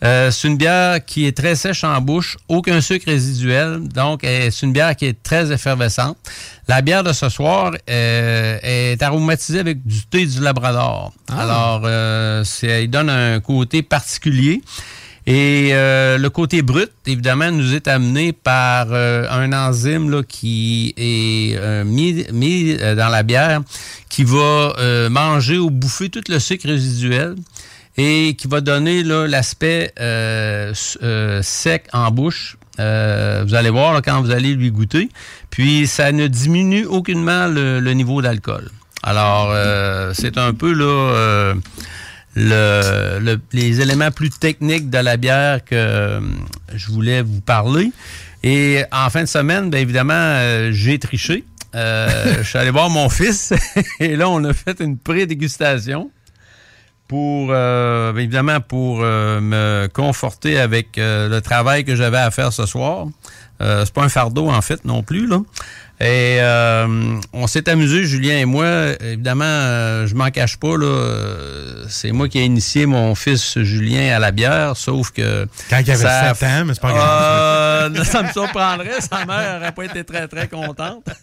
Euh, c'est une bière qui est très sèche en bouche, aucun sucre résiduel, donc c'est une bière qui est très effervescente. La bière de ce soir euh, est aromatisée avec du thé du Labrador. Alors, euh, il donne un côté particulier. Et euh, le côté brut, évidemment, nous est amené par euh, un enzyme là, qui est euh, mis, mis, euh, dans la bière, qui va euh, manger ou bouffer tout le sucre résiduel et qui va donner l'aspect euh, sec en bouche. Vous allez voir là, quand vous allez lui goûter. Puis ça ne diminue aucunement le, le niveau d'alcool. Alors, c'est un peu là le, le- les éléments plus techniques de la bière que euh, je voulais vous parler. Et en fin de semaine, bien évidemment, euh, j'ai triché. Euh, <laughs> je suis allé voir mon fils <laughs> et là, on a fait une pré-dégustation pour euh, bien évidemment pour euh, me conforter avec le travail que j'avais à faire ce soir. Euh, c'est pas un fardeau en fait non plus là. Et euh, on s'est amusé, Julien et moi. Évidemment, euh, je m'en cache pas là. C'est moi qui ai initié mon fils Julien à la bière, sauf que Quand il avait ça- 7 ans, mais c'est pas grave. Euh, ça me surprendrait. Sa mère n'aurait pas été très très contente. <laughs>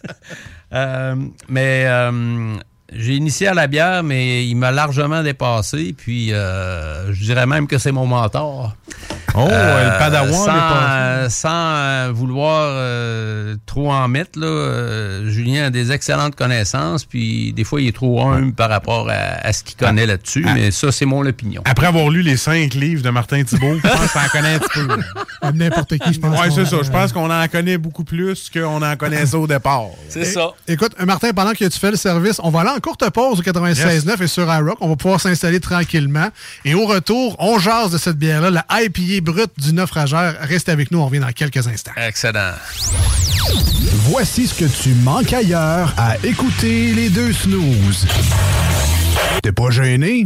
Euh, mais euh, j'ai initié à la bière, mais il m'a largement dépassé. Puis euh, je dirais même que c'est mon mentor. Oh, le padawan sans, pas- euh, sans euh, vouloir euh, trop en mettre, là, euh, Julien a des excellentes connaissances, puis des fois il est trop humble par rapport à, à ce qu'il connaît là-dessus, mais ça c'est mon opinion. Après avoir lu les cinq livres de Martin Thibault, je pense qu'on en connaît un petit peu. <laughs> N'importe qui, je pense. Ouais, qu'on- c'est ça. Je pense qu'on en connaît beaucoup plus qu'on en connaissait au départ. C'est ça. Écoute, euh, Martin, pendant que tu fais le service, on va aller en courte pause au 96.9 et sur iRock. On va pouvoir s'installer tranquillement. Et au retour, on jase de cette bière-là, la IPA brute du naufrageur. Reste avec nous, on revient dans quelques instants. Excellent. Voici ce que tu manques ailleurs à écouter les deux snooze. T'es pas gêné?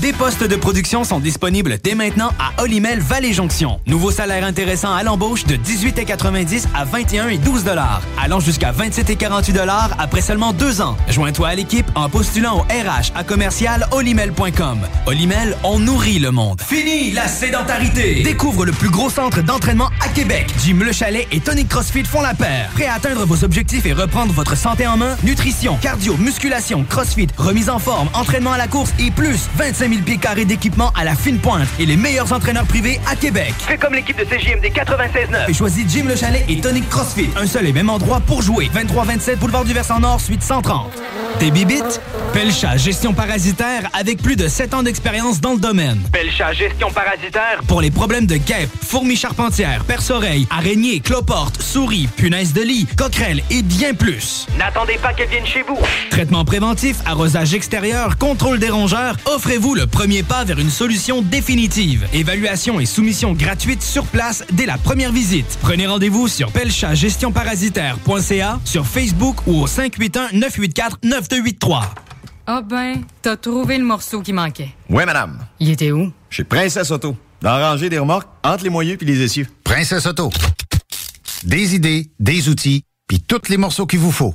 Des postes de production sont disponibles dès maintenant à Olimel Valley Jonction. Nouveau salaire intéressant à l'embauche de 18,90 à 21 et 12 dollars, allant jusqu'à 27 et 48 dollars après seulement deux ans. Joins-toi à l'équipe en postulant au RH à commercial olimel.com. Olimel, on nourrit le monde. Fini la sédentarité. Découvre le plus gros centre d'entraînement à Québec. Jim Le Chalet et Tonic CrossFit font la paire. Prêt à atteindre vos objectifs et reprendre votre santé en main? Nutrition, cardio, musculation, CrossFit, remise en forme, entraînement à la course et plus 25 000 pieds carrés d'équipement à la fine pointe et les meilleurs entraîneurs privés à Québec. Fais comme l'équipe de CJMD 96.9. Et choisis Jim Le Chalet et Tonic CrossFit. Un seul et même endroit pour jouer. 23-27 Boulevard du Versant Nord, suite 130. Tes bibites? Pelcha Gestion Parasitaire avec plus de 7 ans d'expérience dans le domaine. Pelcha Gestion Parasitaire. Pour les problèmes de guêpes, fourmis charpentières, perce-oreilles, araignées, cloportes, souris, punaises de lit, coquerelles et bien plus. N'attendez pas qu'elles viennent chez vous. Traitement préventif, arrosage extérieur, contrôle des rongeurs, offrez-vous le premier pas vers une solution définitive. Évaluation et soumission gratuite sur place dès la première visite. Prenez rendez-vous sur pelchatgestionparasitaire.ca, sur Facebook ou au 581-984-9283. Ah ben, t'as trouvé le morceau qui manquait. Oui, madame. Il était où? Chez Princesse Auto. Dans la rangée des remorques, entre les moyeux puis les essieux. Princesse Auto. Des idées, des outils, puis tous les morceaux qu'il vous faut.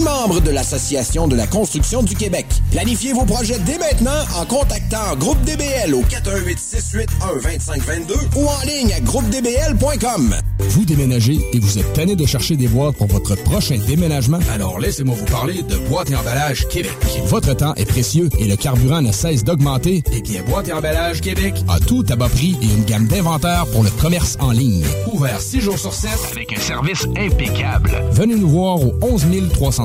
membre de l'Association de la construction du Québec. Planifiez vos projets dès maintenant en contactant Groupe DBL au 418-681-2522 ou en ligne à groupedbl.com. Vous déménagez et vous êtes tanné de chercher des boîtes pour votre prochain déménagement? Alors laissez-moi vous parler de Boîte et Emballage Québec. Votre temps est précieux et le carburant ne cesse d'augmenter. Eh bien, Boîte et Emballage Québec a tout à bas prix et une gamme d'inventaires pour le commerce en ligne. Ouvert 6 jours sur 7 avec un service impeccable. Venez nous voir au 11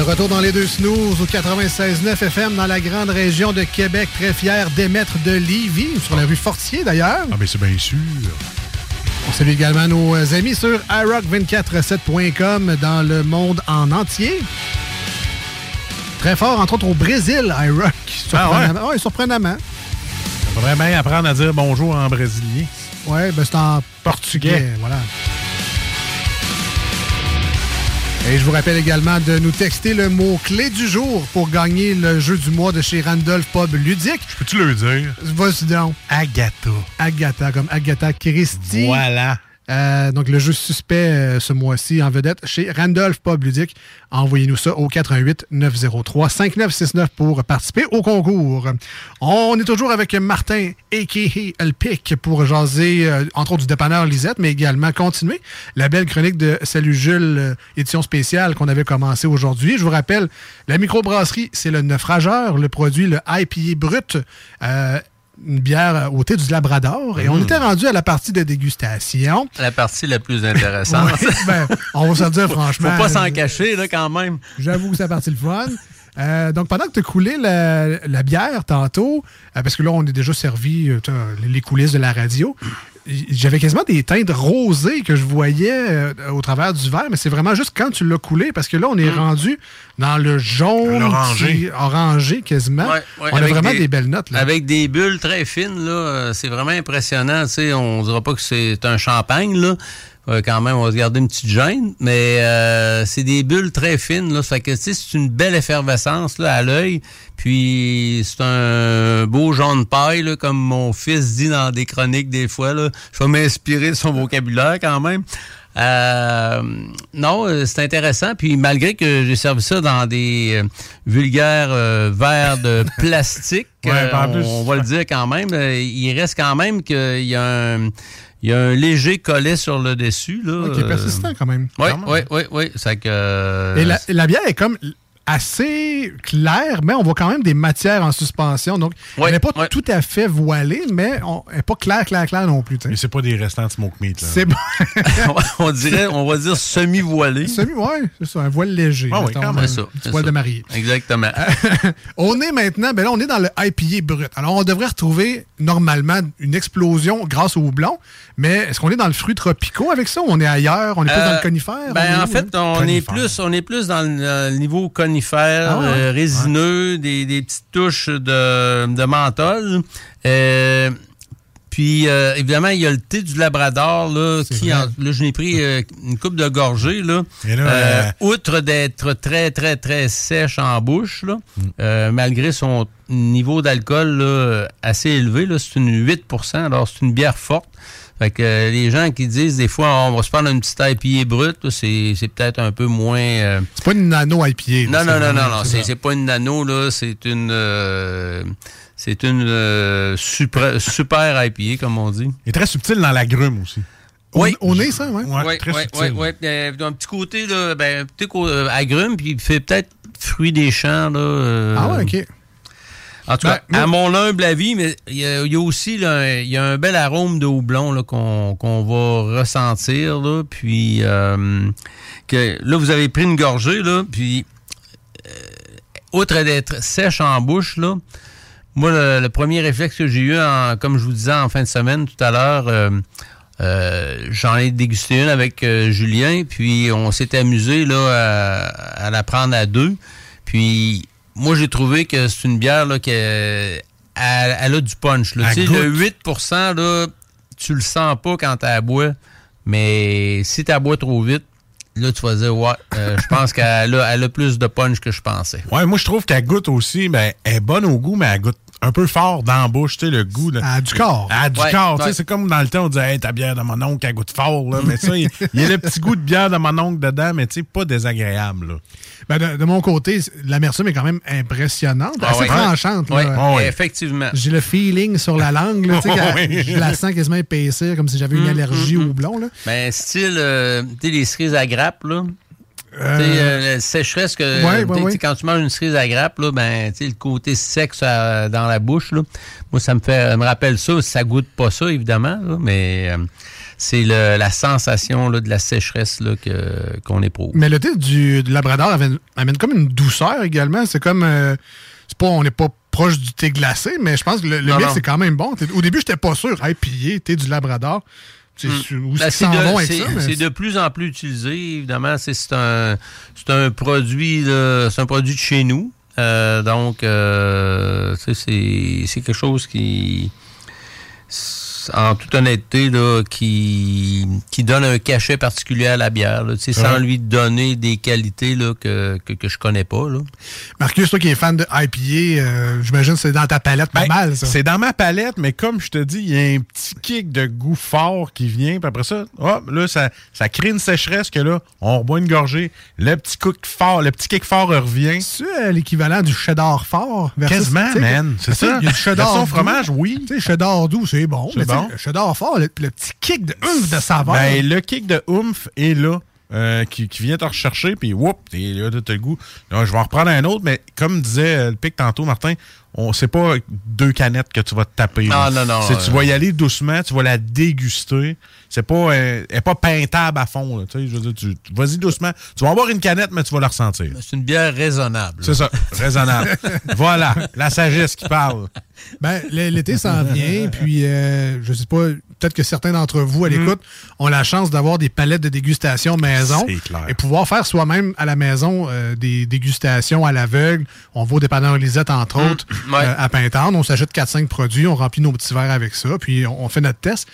De retour dans les deux snooze au 96.9 FM dans la grande région de Québec. Très fier d'émettre de Lévis, sur la rue Fortier d'ailleurs. Ah, mais c'est bien sûr. On salue également nos amis sur iRock247.com dans le monde en entier. Très fort, entre autres au Brésil, iRock. Surprenamment. ouais? surprenamment. Faudrait bien apprendre à dire bonjour en brésilien. Ouais, ben c'est en portugais, voilà. Et je vous rappelle également de nous texter le mot-clé du jour pour gagner le jeu du mois de chez Randolph Pub Ludique. Peux-tu le dire? Vas-y donc. Agatha. Agatha, comme Agatha Christie. Voilà. Euh, donc, le jeu suspect euh, ce mois-ci en vedette chez Randolph Pub Ludique. Envoyez-nous ça au 88 903 5969 pour participer au concours. On est toujours avec Martin, a.k.a. Elpic, pour jaser, euh, entre autres, du dépanneur Lisette, mais également continuer la belle chronique de Salut Jules, édition spéciale qu'on avait commencé aujourd'hui. Je vous rappelle, la microbrasserie, c'est le naufrageur, le produit, le IPA brut. Euh, une bière au thé du Labrador. Et on Mm. était rendu à la partie de dégustation. La partie la plus intéressante. <laughs> Ben, on va se le dire franchement. Faut pas s'en cacher, là, quand même. J'avoue que c'est la partie le fun. Euh, donc, pendant que tu as coulé la, la bière tantôt, euh, parce que là, on est déjà servi euh, les coulisses de la radio, j'avais quasiment des teintes rosées que je voyais euh, au travers du verre, mais c'est vraiment juste quand tu l'as coulé, parce que là, on est rendu dans le jaune, orangé quasiment. Ouais, ouais, on a avec vraiment des, belles notes. Là. Avec des bulles très fines, là, euh, c'est vraiment impressionnant. Tu sais, on dira pas que c'est un champagne, là. Euh, quand même, on va se garder une petite gêne, mais euh, c'est des bulles très fines, là. Ça fait que, tu sais, c'est une belle effervescence, là, à l'œil. Puis, c'est un beau jaune paille, là, comme mon fils dit dans des chroniques des fois, là. Je vais m'inspirer de son vocabulaire, quand même. Euh, non, euh, c'est intéressant. Puis malgré que j'ai servi ça dans des euh, vulgaires euh, verres de <laughs> plastique, Ouais, euh, en plus, on va le dire quand même, il reste quand même qu'il y a un, il y a un léger collet sur le dessus. Là, Ok, persistant quand même. Oui, Quand même. oui, oui, oui. Que. Et la, la bière est comme assez claire, mais on voit quand même des matières en suspension. Donc, elle n'est pas tout à fait voilée, mais on- elle n'est pas claire, claire, claire non plus. Mais c'est pas des restants de smoke meat. Là. C'est bon. <laughs> on dirait, on va dire semi-voilé. Semi, ouais, c'est ça, un voile léger. Ah oui, quand même. ça, voile ça. de mariée. Exactement. <laughs> on est maintenant, ben là, on est dans le IPA brut. Alors, on devrait retrouver normalement une explosion grâce au houblon, mais est-ce qu'on est dans le fruit tropicaux avec ça ou on est ailleurs? On est plus dans le Euh, conifère? On Ben, en où, fait, hein? on est, plus, on est plus dans le, euh, le niveau conifère, Ah ouais? euh, résineux, des, des petites touches de, de menthol. Euh, puis, euh, évidemment, il y a le thé du Labrador, là, qui, en- là, je n'ai pris euh, une coupe de gorgée, là. Euh, outre d'être très, très, très sèche en bouche, là, Mm. malgré son niveau d'alcool assez élevé, là, c'est une 8% alors c'est une bière forte. Fait que euh, les gens qui disent des fois on va se prendre une petite IPA brute, c'est c'est peut-être un peu moins. euh, C'est pas une nano IPA. non, là, non, non, non, non, c'est c'est pas une nano, là, c'est une. euh, c'est une euh, super, super IPA, comme on dit. Il est très subtil dans la grume aussi. Oui. Au nez, ça, ouais? Oui, très oui, subtil. oui, oui. Un petit côté, là, ben, un petit côté agrume, puis il fait peut-être fruit des champs, là. euh, Ah ouais, OK. En tout cas, à mon humble avis, mais il y, a il y a aussi là, y a un bel arôme de houblon là, qu'on qu'on va ressentir. Là, puis euh, que là, vous avez pris une gorgée, là, puis euh, outre d'être sèche en bouche, là, moi, le, le premier réflexe que j'ai eu, en- comme je vous disais en fin de semaine tout à l'heure, euh, euh, j'en ai dégusté une avec euh, Julien, puis on s'est amusé là, à, à la prendre à deux. Puis moi, j'ai trouvé que c'est une bière là, qui elle, elle a du punch. Là. Elle Tu sais, le goûte. 8 là, tu le sens pas quand tu bois, mais si tu bois trop vite, là, tu vas dire, ouais, euh, je pense qu'elle a, elle a plus de punch que je pensais. Ouais, moi, je trouve qu'elle goûte aussi, ben, elle est bonne au goût, mais elle goûte un peu fort dans la bouche, tu sais, le goût. Là. Elle a du corps. Elle a du Ouais, corps, tu sais, ouais. c'est comme dans le temps, on disait, hey, ta bière de mon oncle, elle goûte fort, là. mais ça, il, <laughs> y a le petit goût de bière de mon oncle dedans, mais tu sais, pas désagréable, là. Ben, de, de mon côté, l'amertume est quand même impressionnante, Ah assez ouais. tranchante. Ouais, là. ouais, effectivement. J'ai le feeling sur la langue, là, tu sais, <laughs> Ouais. je la sens quasiment épaissir, comme si j'avais une Mm, allergie mm, au mm. houblon. Là. Ben, style, euh, tu sais, les cerises à grappe, là. Euh, euh, la sécheresse que Ouais, ouais, tu sais, ouais. quand tu manges une cerise à grappe, là, ben, le côté sec ça, dans la bouche, là, moi, ça me fait, me rappelle ça. Ça goûte pas ça, évidemment, là, mais euh, c'est la sensation là, de la sécheresse là, que, qu'on éprouve. Mais le thé du, Labrador amène, amène comme une douceur également. C'est comme. euh, c'est pas, on n'est pas proche du thé glacé, mais je pense que le, le mix est quand même bon. Au début, j'étais pas sûr. Hey, pillé, thé du Labrador. C'est Hmm. Ben, c'est de, plus en plus utilisé, évidemment. C'est, un, un produit, c'est un produit de chez nous. Euh, donc, euh, c'est quelque chose qui. En toute honnêteté, là, qui, qui donne un cachet particulier à la bière, là, tu sais, sans Ouais. lui donner des qualités là, que, que, que je connais pas. Là. Marcus, toi qui es fan de IPA, euh, j'imagine que c'est dans ta palette pas Ben, mal, ça. C'est dans ma palette, mais comme je te dis, il y a un petit kick de goût fort qui vient. Puis après ça, hop, là, ça, ça crée une sécheresse que là, on reboit une gorgée. Le petit kick fort, le petit kick fort revient. C'est euh, l'équivalent du cheddar fort. versus- Quasiment, man. C'est ça. Il y a du cheddar fromage, oui. Tu sais, cheddar doux, c'est bon. Bon? Le cheddar fort, le, le petit kick de ouf de saveur. Ben, le kick de oomph est là. euh, qui, qui vient te rechercher, puis whoop, t'es là, t'as le goût. Là, je vais en reprendre un autre, mais comme disait euh, le pic tantôt, Martin, on c'est pas deux canettes que tu vas te taper. là. Ah, non, non, C'est- euh, Tu vas y aller doucement, tu vas la déguster. C'est pas, euh, elle est pas peintable à fond. Là, tu sais, je veux dire, tu- tu- vas-y doucement. Tu vas avoir une canette, mais tu vas la ressentir. C'est une bière raisonnable. C'est ça, raisonnable. <laughs> voilà, la sagesse qui parle. Ben, l'été s'en vient, puis euh, je sais pas, peut-être que certains d'entre vous à Mm. l'écoute ont la chance d'avoir des palettes de dégustation maison clair. et pouvoir faire soi-même à la maison euh, des dégustations à l'aveugle. On va au dépanneur Lisette, entre Mm. autres, euh, à Pintendre. On s'achète 4-5 produits, on remplit nos petits verres avec ça, puis on, on fait notre test.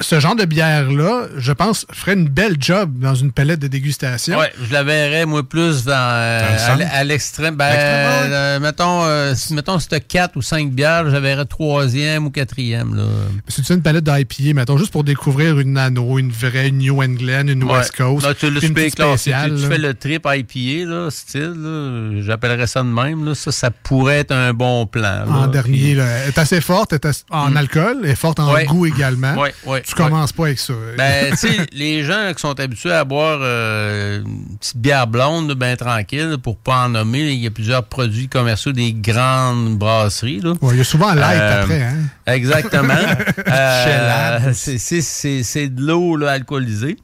Ce genre de bière-là, je pense, ferait une belle job dans une palette de dégustation. Ouais, je la verrais, moi, plus dans, euh, Dans à l'extrême. Ben, ouais. mettons, si, mettons, c'était 4 ou 5 bières, je la verrais troisième ou quatrième. C'est une palette d'IPA, mettons, juste pour découvrir une Nano, une vraie une New England, une Ouais. West Coast. Là, tu, une spéciale, Tu, fais le trip IPA, là, style, j'appellerais ça de même. Là, ça, ça pourrait être un bon plan. là. en dernier. Elle est assez forte, elle est assez- en alcool, elle est forte en Mm. Ouais. goût également. Ouais, tu commences pas avec ça. Ben, tu sais, les gens qui sont habitués à boire euh, une petite bière blonde, bien tranquille, pour pas en nommer, il y a plusieurs produits commerciaux des grandes brasseries. Là. Il y a souvent light Euh, après. Hein? Exactement. <laughs> Euh. C'est- c'est- de l'eau alcoolisée.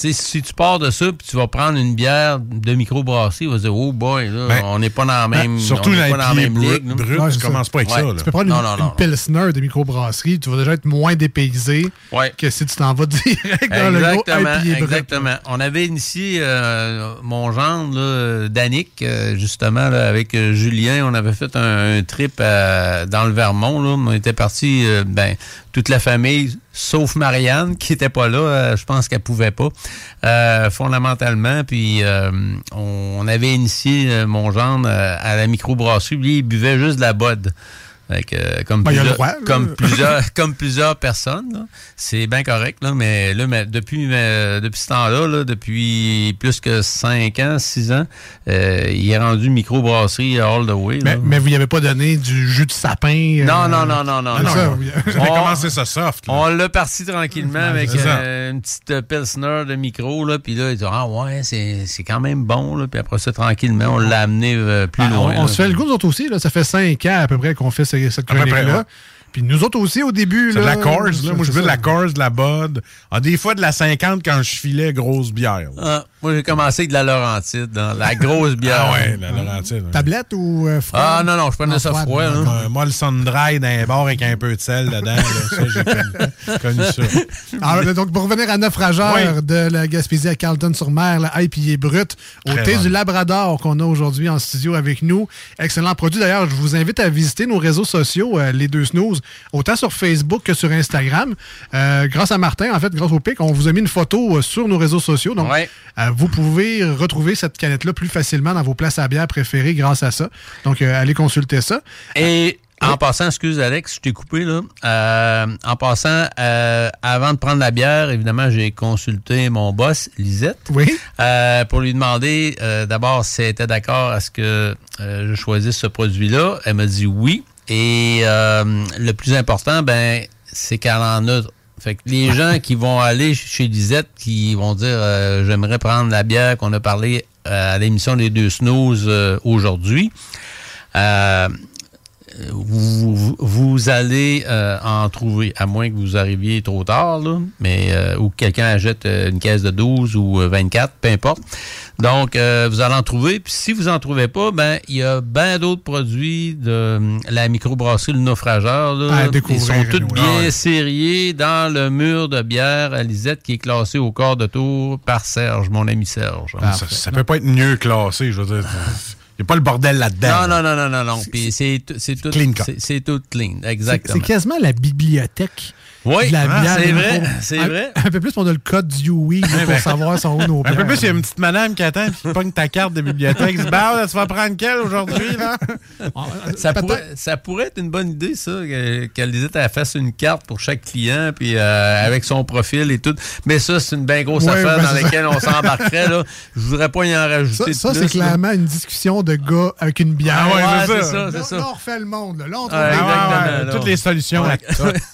Si tu pars de ça, puis tu vas prendre une bière de microbrasserie, tu vas dire, oh boy, là, Ben, on n'est pas dans la ben, même, surtout on pas dans la même brut- ligue. brut, Ouais, tu c'est commences pas avec Ouais. ça. là. Tu peux prendre Non, une, non, une non. Pilsner de microbrasserie, tu vas déjà être moins dépaysé Ouais. que si tu t'en vas <laughs> direct dans le gros Exactement, brut. exactement. On avait initié euh, mon gendre, Danick, euh, justement, là, avec euh, Julien. On avait fait un, un trip euh, dans le Vermont. Là. On était parti, euh, ben, toute la famille, sauf Marianne, qui était pas là. Euh, je pense qu'elle pouvait pas, euh, fondamentalement. Puis, euh, on, avait initié mon gendre euh, à la microbrasserie. Lui, il buvait juste de la bod. Fait que, euh, comme, Ben, plusieurs, droit, comme, plusieurs, <laughs> comme plusieurs personnes, c'est bien correct. Là, mais là, mais depuis, euh, depuis ce temps-là, là, depuis plus que 5 ans, 6 ans, euh, il est rendu microbrasserie all the way. Mais, mais vous n'y avez pas donné du jus de sapin. euh, Non, non, non, non, non. ça, On- commencé ça soft. là. On l'a parti tranquillement avec euh, une petite Pilsner de micro, là, puis là, il dit Ah ouais, c'est quand même bon, là. Puis après ça, tranquillement, on l'a amené plus Ah, loin. on, se fait le goût, nous autres aussi. Là, ça fait cinq ans à peu près qu'on fait ce- cette À Puis nous autres aussi, au début. C'est de la Coors, là. Moi, je veux de la Coors, de la Bud. Ah, des fois, de la 50 quand je filais grosse bière. Ah, moi, j'ai commencé avec de la Laurentide, dans la grosse bière. <laughs> Ah ouais, la Laurentide. ouais. Tablette ou euh, froid? Ah non, non, je prenais ça froid. Euh, moi, le sun-dry d'un bar avec un peu de sel dedans, là, ça, j'ai connu, <laughs> connu ça. Alors, donc, pour revenir à naufrageur Oui. de la Gaspésie à Carlton-sur-Mer, la IPA brute, au Très thé du Labrador qu'on a aujourd'hui en studio avec nous. Excellent produit. D'ailleurs, je vous invite à visiter nos réseaux sociaux, euh, les deux snooze, autant sur Facebook que sur Instagram. Euh, grâce à Martin, en fait, grâce au PIC, on vous a mis une photo euh, sur nos réseaux sociaux. Donc, Ouais. euh, vous pouvez retrouver cette canette-là plus facilement dans vos places à bière préférées grâce à ça. Donc, euh, allez consulter ça. Et en passant, excuse Alex, je t'ai coupé là. Euh, en passant, euh, avant de prendre la bière, évidemment, j'ai consulté mon boss, Lisette, Oui. euh, pour lui demander d'abord si elle était d'accord à ce que je choisisse ce produit-là. Elle m'a dit oui. Et euh, le plus important, ben, c'est qu'elle en a. Fait que les gens qui vont aller chez Lisette, qui vont dire euh, j'aimerais prendre la bière qu'on a parlé euh, à l'émission des deux snooze euh, aujourd'hui. Euh, vous, vous- vous allez euh, en trouver, à moins que vous arriviez trop tard, là, mais euh, ou que quelqu'un achète euh, une caisse de 12 ou euh, 24, peu importe. Donc, euh, vous allez en trouver. Puis si vous en trouvez pas, ben il y a bien d'autres produits de euh, la microbrasserie Le Naufrageur. Là. Ils sont tous bien ouais. dans le mur de bière à Lisette qui est classé au quart de tour par Serge, mon ami Serge. Ça, ça peut pas être mieux classé, je veux dire. <laughs> Il n'y a pas le bordel là-dedans. Non, non, non, non, non, non. Puis c'est tout, Clean c'est- tout clean, exactement. c'est quasiment la bibliothèque. Oui, de la ah, c'est vrai, c'est un- vrai. Un peu plus, on a le code du oui pour ben, savoir son où nos Un peu plus, il y a une petite madame qui attend puis qui pogne ta carte de bibliothèque. Dit, bah, tu vas prendre quelle aujourd'hui, là? <laughs> Ça pourrait, ça pourrait être une bonne idée, ça, que- qu'elle disait qu'elle fasse une carte pour chaque client, puis euh, avec son profil et tout. Mais ça, c'est une bien grosse Ouais, affaire ben, dans ça. laquelle on s'embarquerait. Là. Je voudrais pas y en Ça, rajouter ça, de c'est là. clairement une discussion de gars avec une bière. Ah ouais, Ouais, c'est ça. Ça. là, on refait le monde. Là, Là, on trouve Ah, des- exactement, là. toutes les solutions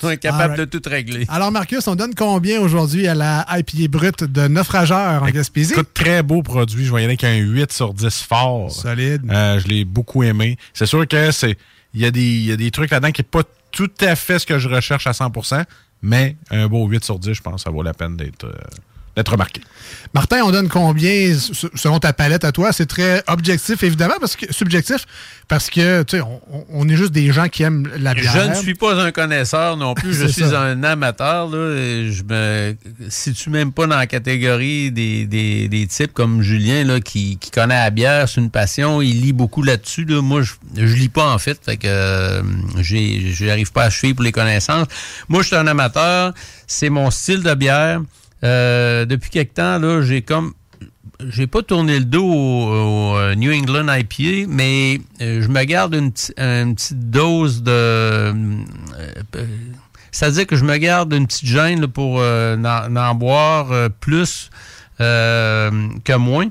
On est- <laughs> capable de tout. Alors, Marcus, on donne combien aujourd'hui à la IPA brute de Naufrageur en Gaspésie? Écoute, très beau produit. Je voyais avec un 8 sur 10 fort. Solide. Euh, je l'ai beaucoup aimé. C'est sûr que c'est il y, a des- il y a des trucs là-dedans qui n'est pas tout à fait ce que je recherche à 100%, mais un beau 8 sur 10, je pense que ça vaut la peine d'être euh, d'être remarqué. Martin, on donne combien selon ta palette à toi? C'est très objectif, évidemment, parce que subjectif, parce que, tu sais, on, est juste des gens qui aiment la bière. Je ne suis pas un connaisseur non plus, <laughs> je suis ça. un amateur. Là, et je me situe même pas dans la catégorie des, des, des types comme Julien là, qui, qui connaît la bière, c'est une passion, il lit beaucoup là-dessus. Là. Moi, je, je lis pas en fait, fait que euh, j'arrive pas à cheviller pour les connaissances. Moi, je suis un amateur, c'est mon style de bière. Euh, depuis quelque temps, là, j'ai comme j'ai pas tourné le dos au, euh, New England IPA, mais euh, je me garde une, petite dose de. euh, C'est-à-dire que je me garde une petite gêne pour euh, n'en boire plus que moins.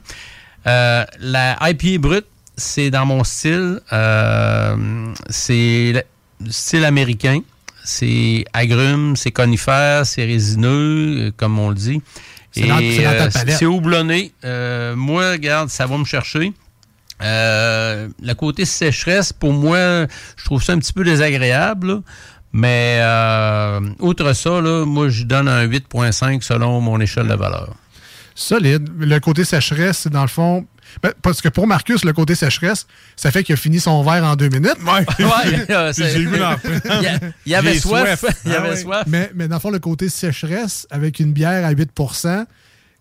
La IPA brute, c'est dans mon style. c'est le style américain. C'est agrumes, c'est conifère, c'est résineux, euh, comme on le dit. C'est euh, palette. c'est houblonné. Euh, moi, regarde, ça va me chercher. Euh, le côté sécheresse, pour moi, je trouve ça un petit peu désagréable. là. Mais outre ça, là, moi, je donne un 8.5 selon mon échelle de valeur. Solide. Le côté sécheresse, c'est dans le fond. Ben, parce que pour Marcus, le côté sécheresse, ça fait qu'il a fini son verre en deux minutes. Ouais, <laughs> J'ai vu <laughs> Il y avait soif. <laughs> Il y Ah avait soif. Mais, mais dans le fond, le côté sécheresse avec une bière à 8%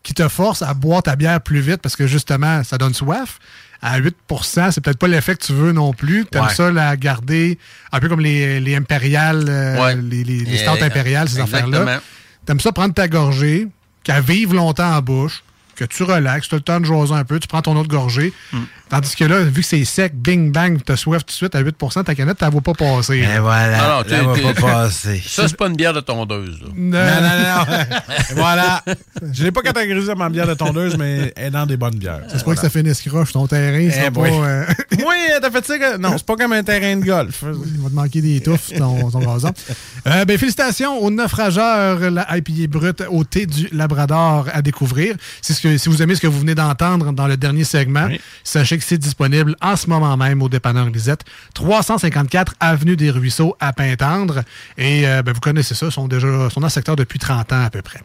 qui te force à boire ta bière plus vite parce que justement, ça donne soif. À 8% c'est peut-être pas l'effet que tu veux non plus. Tu aimes Ouais. ça la garder un peu comme les, les impériales, euh, Ouais. les, les, stouts impériales, ces affaires-là. T'aimes ça prendre ta gorgée, qu'elle vive longtemps en bouche, que tu relaxes, tu as le temps de jaser un peu, tu prends ton autre gorgée. Hmm. Tandis que là, vu que c'est sec, bing, bang, tu as soif tout de suite à 8% ta canette, tu ne pas passer. Et voilà. T'es- pas passer. <laughs> Ça, c'est pas une bière de tondeuse. là. Non, non, non. <laughs> voilà. Je l'ai pas catégorisé ma bière de tondeuse, mais elle est dans des bonnes bières. C'est pas que ça finisse croche, ton terrain, c'est Eh pas... euh, <laughs> Oui, t'as fait ça. que- Non, c'est pas comme un terrain de golf. Il va te manquer des touffes, ton, ton gazon. Euh, ben, félicitations aux naufrageurs, la IPA brute au thé du Labrador à découvrir. C'est ce que, si vous aimez ce que vous venez d'entendre dans le dernier segment, sachez que c'est disponible en ce moment même au dépanneur Lisette, 354 Avenue des Ruisseaux à Pintendre. Et euh, ben, vous connaissez ça, ils sont déjà sont dans le secteur depuis 30 ans à peu près.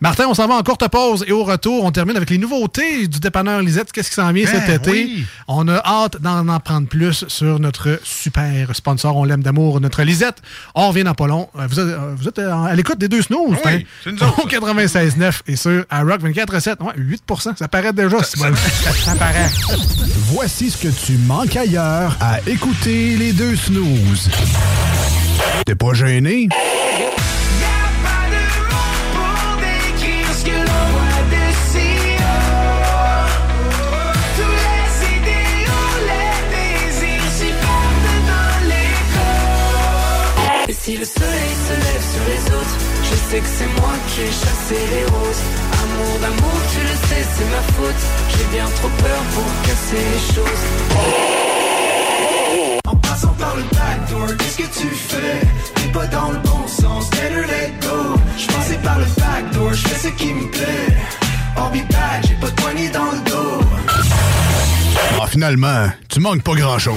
Martin, on s'en va en courte pause et au retour, on termine avec les nouveautés du dépanneur Lisette. Qu'est-ce qui s'en vient cet Ben été? oui. On a hâte d'en en prendre plus sur notre super sponsor. On l'aime d'amour, notre Lisette. On revient dans pas long. Euh, Vous êtes, euh, vous êtes à l'écoute des deux snooze. Oui, hein? c'est nous autres, Au 96.9 et sur à Rock 24.7. Ouais, 8% Ça paraît déjà. Ça, ça paraît. <laughs> Voici ce que tu manques ailleurs à écouter les deux snooze. T'es pas gêné? si le soleil se lève sur les autres, je sais que c'est moi qui ai chassé les roses. Amour d'amour, tu le sais, c'est ma faute. J'ai bien trop peur pour casser les choses. En passant par le backdoor, qu'est-ce que tu fais? T'es pas dans le bon sens, better let go. J'passais par le backdoor, j'fais ce qui me plaît. Be back, j'ai pas de poignée dans le dos. Ah, finalement, tu manques pas grand-chose.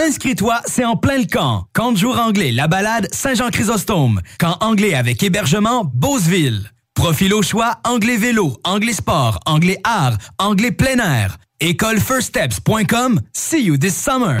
Inscris-toi, c'est en plein le camp. Camp de jour anglais, la balade Saint-Jean-Chrysostome. Camp anglais avec hébergement Beauceville. Profil au choix anglais vélo, anglais sport, anglais art, anglais plein air. Écolefirststeps.com. See you this summer.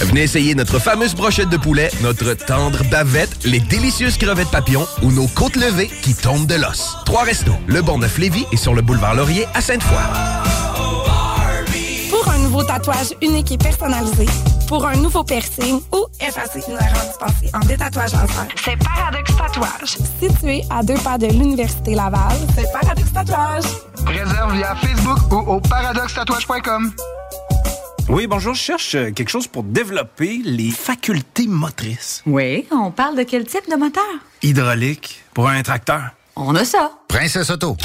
Venez essayer notre fameuse brochette de poulet, notre tendre bavette, les délicieuses crevettes papillons ou nos côtes levées qui tombent de l'os. Trois restos, le Bon Neuf Lévis et sur le boulevard Laurier à Sainte-Foy. Pour un nouveau tatouage unique et personnalisé, pour un nouveau piercing ou effacer une erreur dispensée en détatouage laser, c'est Paradox Tatouage. Situé à deux pas de l'Université Laval, c'est Paradox Tatouage. Réserve via Facebook ou au paradoxtatouage.com. Oui, bonjour, je cherche euh, quelque chose pour développer les facultés motrices. Oui, on parle de quel type de moteur? Hydraulique, pour un tracteur. On a ça. Princesse Auto.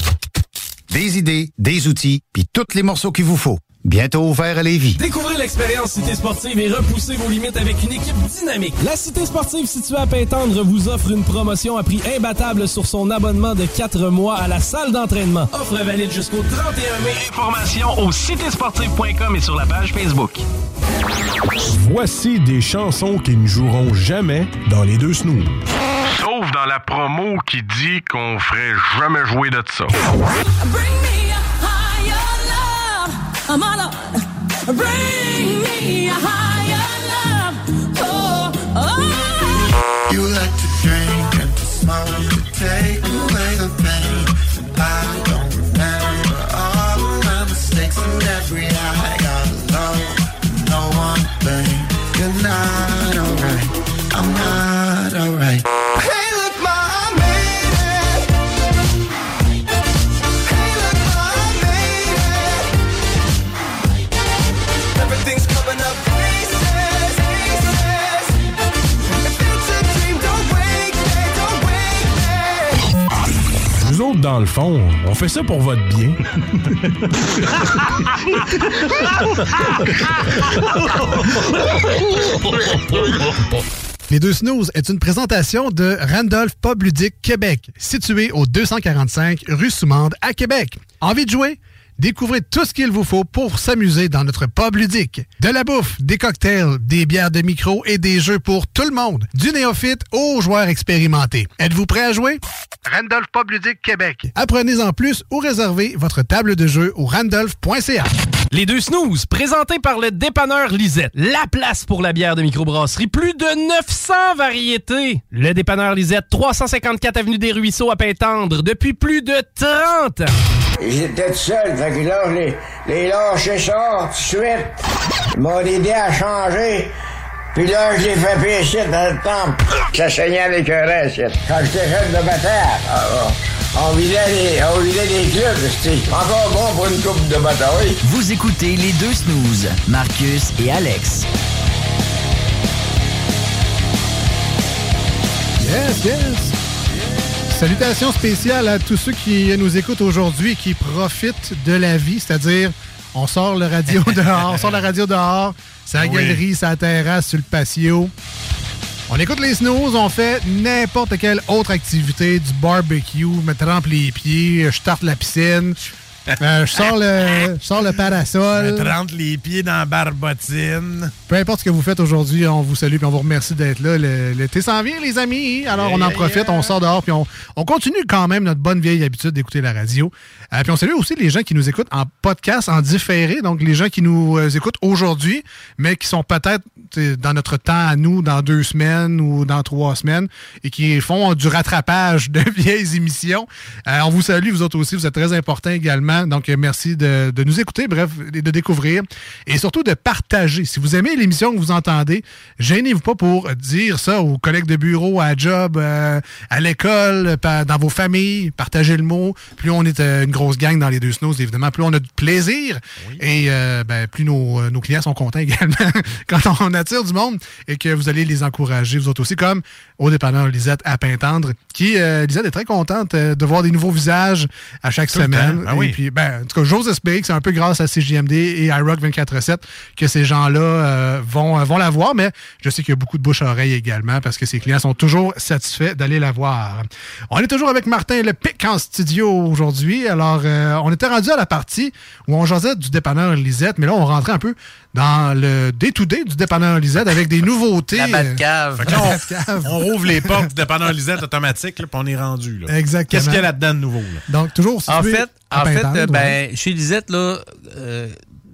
Des idées, des outils, puis tous les morceaux qu'il vous faut. Bientôt ouvert à Lévis. Découvrez l'expérience Cité Sportive et repoussez vos limites avec une équipe dynamique. La Cité Sportive située à Pintendre vous offre une promotion à prix imbattable sur son abonnement de 4 mois à la salle d'entraînement. Offre valide jusqu'au 31 mai. Informations au citésportive.com et sur la page Facebook. Voici des chansons qui ne joueront jamais dans les deux snooze. Sauf dans la promo qui dit qu'on ferait jamais jouer de ça. I'm all. Bring me a higher love. Oh, oh. You like to drink and to smoke to take away the pain. And I don't remember all my mistakes and every I got low. No one thing. You're not alright. I'm not alright. Autres, dans le fond, on fait ça pour votre bien. Les deux snooze est une présentation de Randolph Pub Québec, situé au 245 rue Soumande à Québec. Envie de jouer? Découvrez tout ce qu'il vous faut pour s'amuser dans notre pub ludique. De la bouffe, des cocktails, des bières de micro et des jeux pour tout le monde. Du néophyte aux joueurs expérimentés. Êtes-vous prêt à jouer? Randolph Pub Ludique Québec. Apprenez en plus ou réservez votre table de jeu au randolph.ca. Les deux snooze, présentés par le dépanneur Lisette. La place pour la bière de microbrasserie. Plus de 900 variétés. Le dépanneur Lisette, 354 Avenue des Ruisseaux à Pintendre, depuis plus de 30 ans. J'étais tout seul, fait que là, je les, les lâché ça tout de suite. Ils m'ont aidé à changer. Puis là, je l'ai fait pécher dans le temple. Ça saignait avec un reste. Quand j'étais jeune de bataille, ah, ah, on vidait les, on vidait les clubs. C'était encore bon pour une coupe de bataille. Vous écoutez les deux snooze, Marcus et Alex. Yes, yes. Salutations spéciales à tous ceux qui nous écoutent aujourd'hui et qui profitent de la vie, c'est-à-dire on sort le radio <laughs> dehors, on sort la radio dehors, sa Oui. galerie, sa terrasse, sur le patio. On écoute les snooze, on fait n'importe quelle autre activité, du barbecue, me trempe les pieds, je tarte la piscine, <laughs> euh, je sors le, je sors le parasol. Me trempe les pieds dans la barbotine. Peu importe ce que vous faites aujourd'hui, on vous salue et on vous remercie d'être là. Le- L'été s'en vient, les amis. Alors, on en Yeah, profite, on sort dehors, puis on, on continue quand même notre bonne vieille habitude d'écouter la radio. Euh, puis on salue aussi les gens qui nous écoutent en podcast, en différé, donc les gens qui nous euh, écoutent aujourd'hui, mais qui sont peut-être dans notre temps à nous, dans deux semaines ou dans trois semaines, et qui font du rattrapage de <laughs> vieilles émissions. On vous salue, vous autres aussi, vous êtes très importants également Exactement. Donc, euh, merci de, de nous écouter, bref, et de découvrir et surtout de partager. Si vous aimez l'émission que vous entendez, gênez-vous pas pour dire ça aux collègues de bureau, à job, euh, à l'école, dans vos familles. Partagez le mot. Plus on est euh, une grosse gang dans les deux snows, évidemment, plus on a de plaisir et euh, ben, plus nos, euh, nos clients sont contents <laughs> également <laughs> quand on attire du monde et que vous allez les encourager, vous autres aussi, comme au dépanneur Lisette à Pintendre, qui, euh, Lisette est très contente de voir des nouveaux visages à chaque Tout semaine. Ah oui. Puis, ben, en tout cas, j'ose espérer que c'est un peu grâce à CJMD et iRock 24-7 que ces gens-là euh, vont, euh, vont la voir, mais je sais qu'il y a beaucoup de bouche à oreille également parce que ces clients sont toujours satisfaits d'aller la voir. On est toujours avec Martin Le Pic en studio aujourd'hui. Alors, euh, on était rendu à la partie où on jasait du dépanneur Lisette, mais là, on rentrait un peu dans le day-to-day du dépanneur Lisette avec des <laughs> nouveautés. La Batcave. On, on rouvre les portes du dépanneur Lisette automatique, puis on est rendu. Là. Exactement. Qu'est-ce qu'il y a là-dedans de nouveau? Là? Donc, toujours En fait, à en fait euh, ben, chez Lisette, là, euh,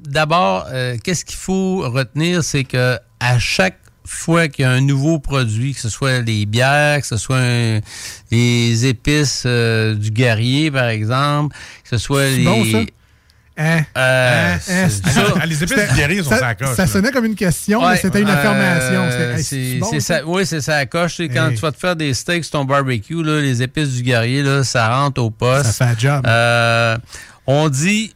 d'abord, euh, qu'est-ce qu'il faut retenir, c'est que à chaque fois qu'il y a un nouveau produit, que ce soit les bières, que ce soit un- les épices euh, du guerrier, par exemple, que ce soit C'est les... bon, ça? Hein? Euh, Hein? Hein? Ah, les épices guerrier sont ça, sur la coche, Ça là. sonnait comme une question, mais c'était une affirmation. Hey, bon, ça? oui, c'est ça la coche. Quand tu vas te faire des steaks sur ton barbecue, là, les épices du guerrier, là, ça rentre au poste. Ça fait un job. Euh, on dit,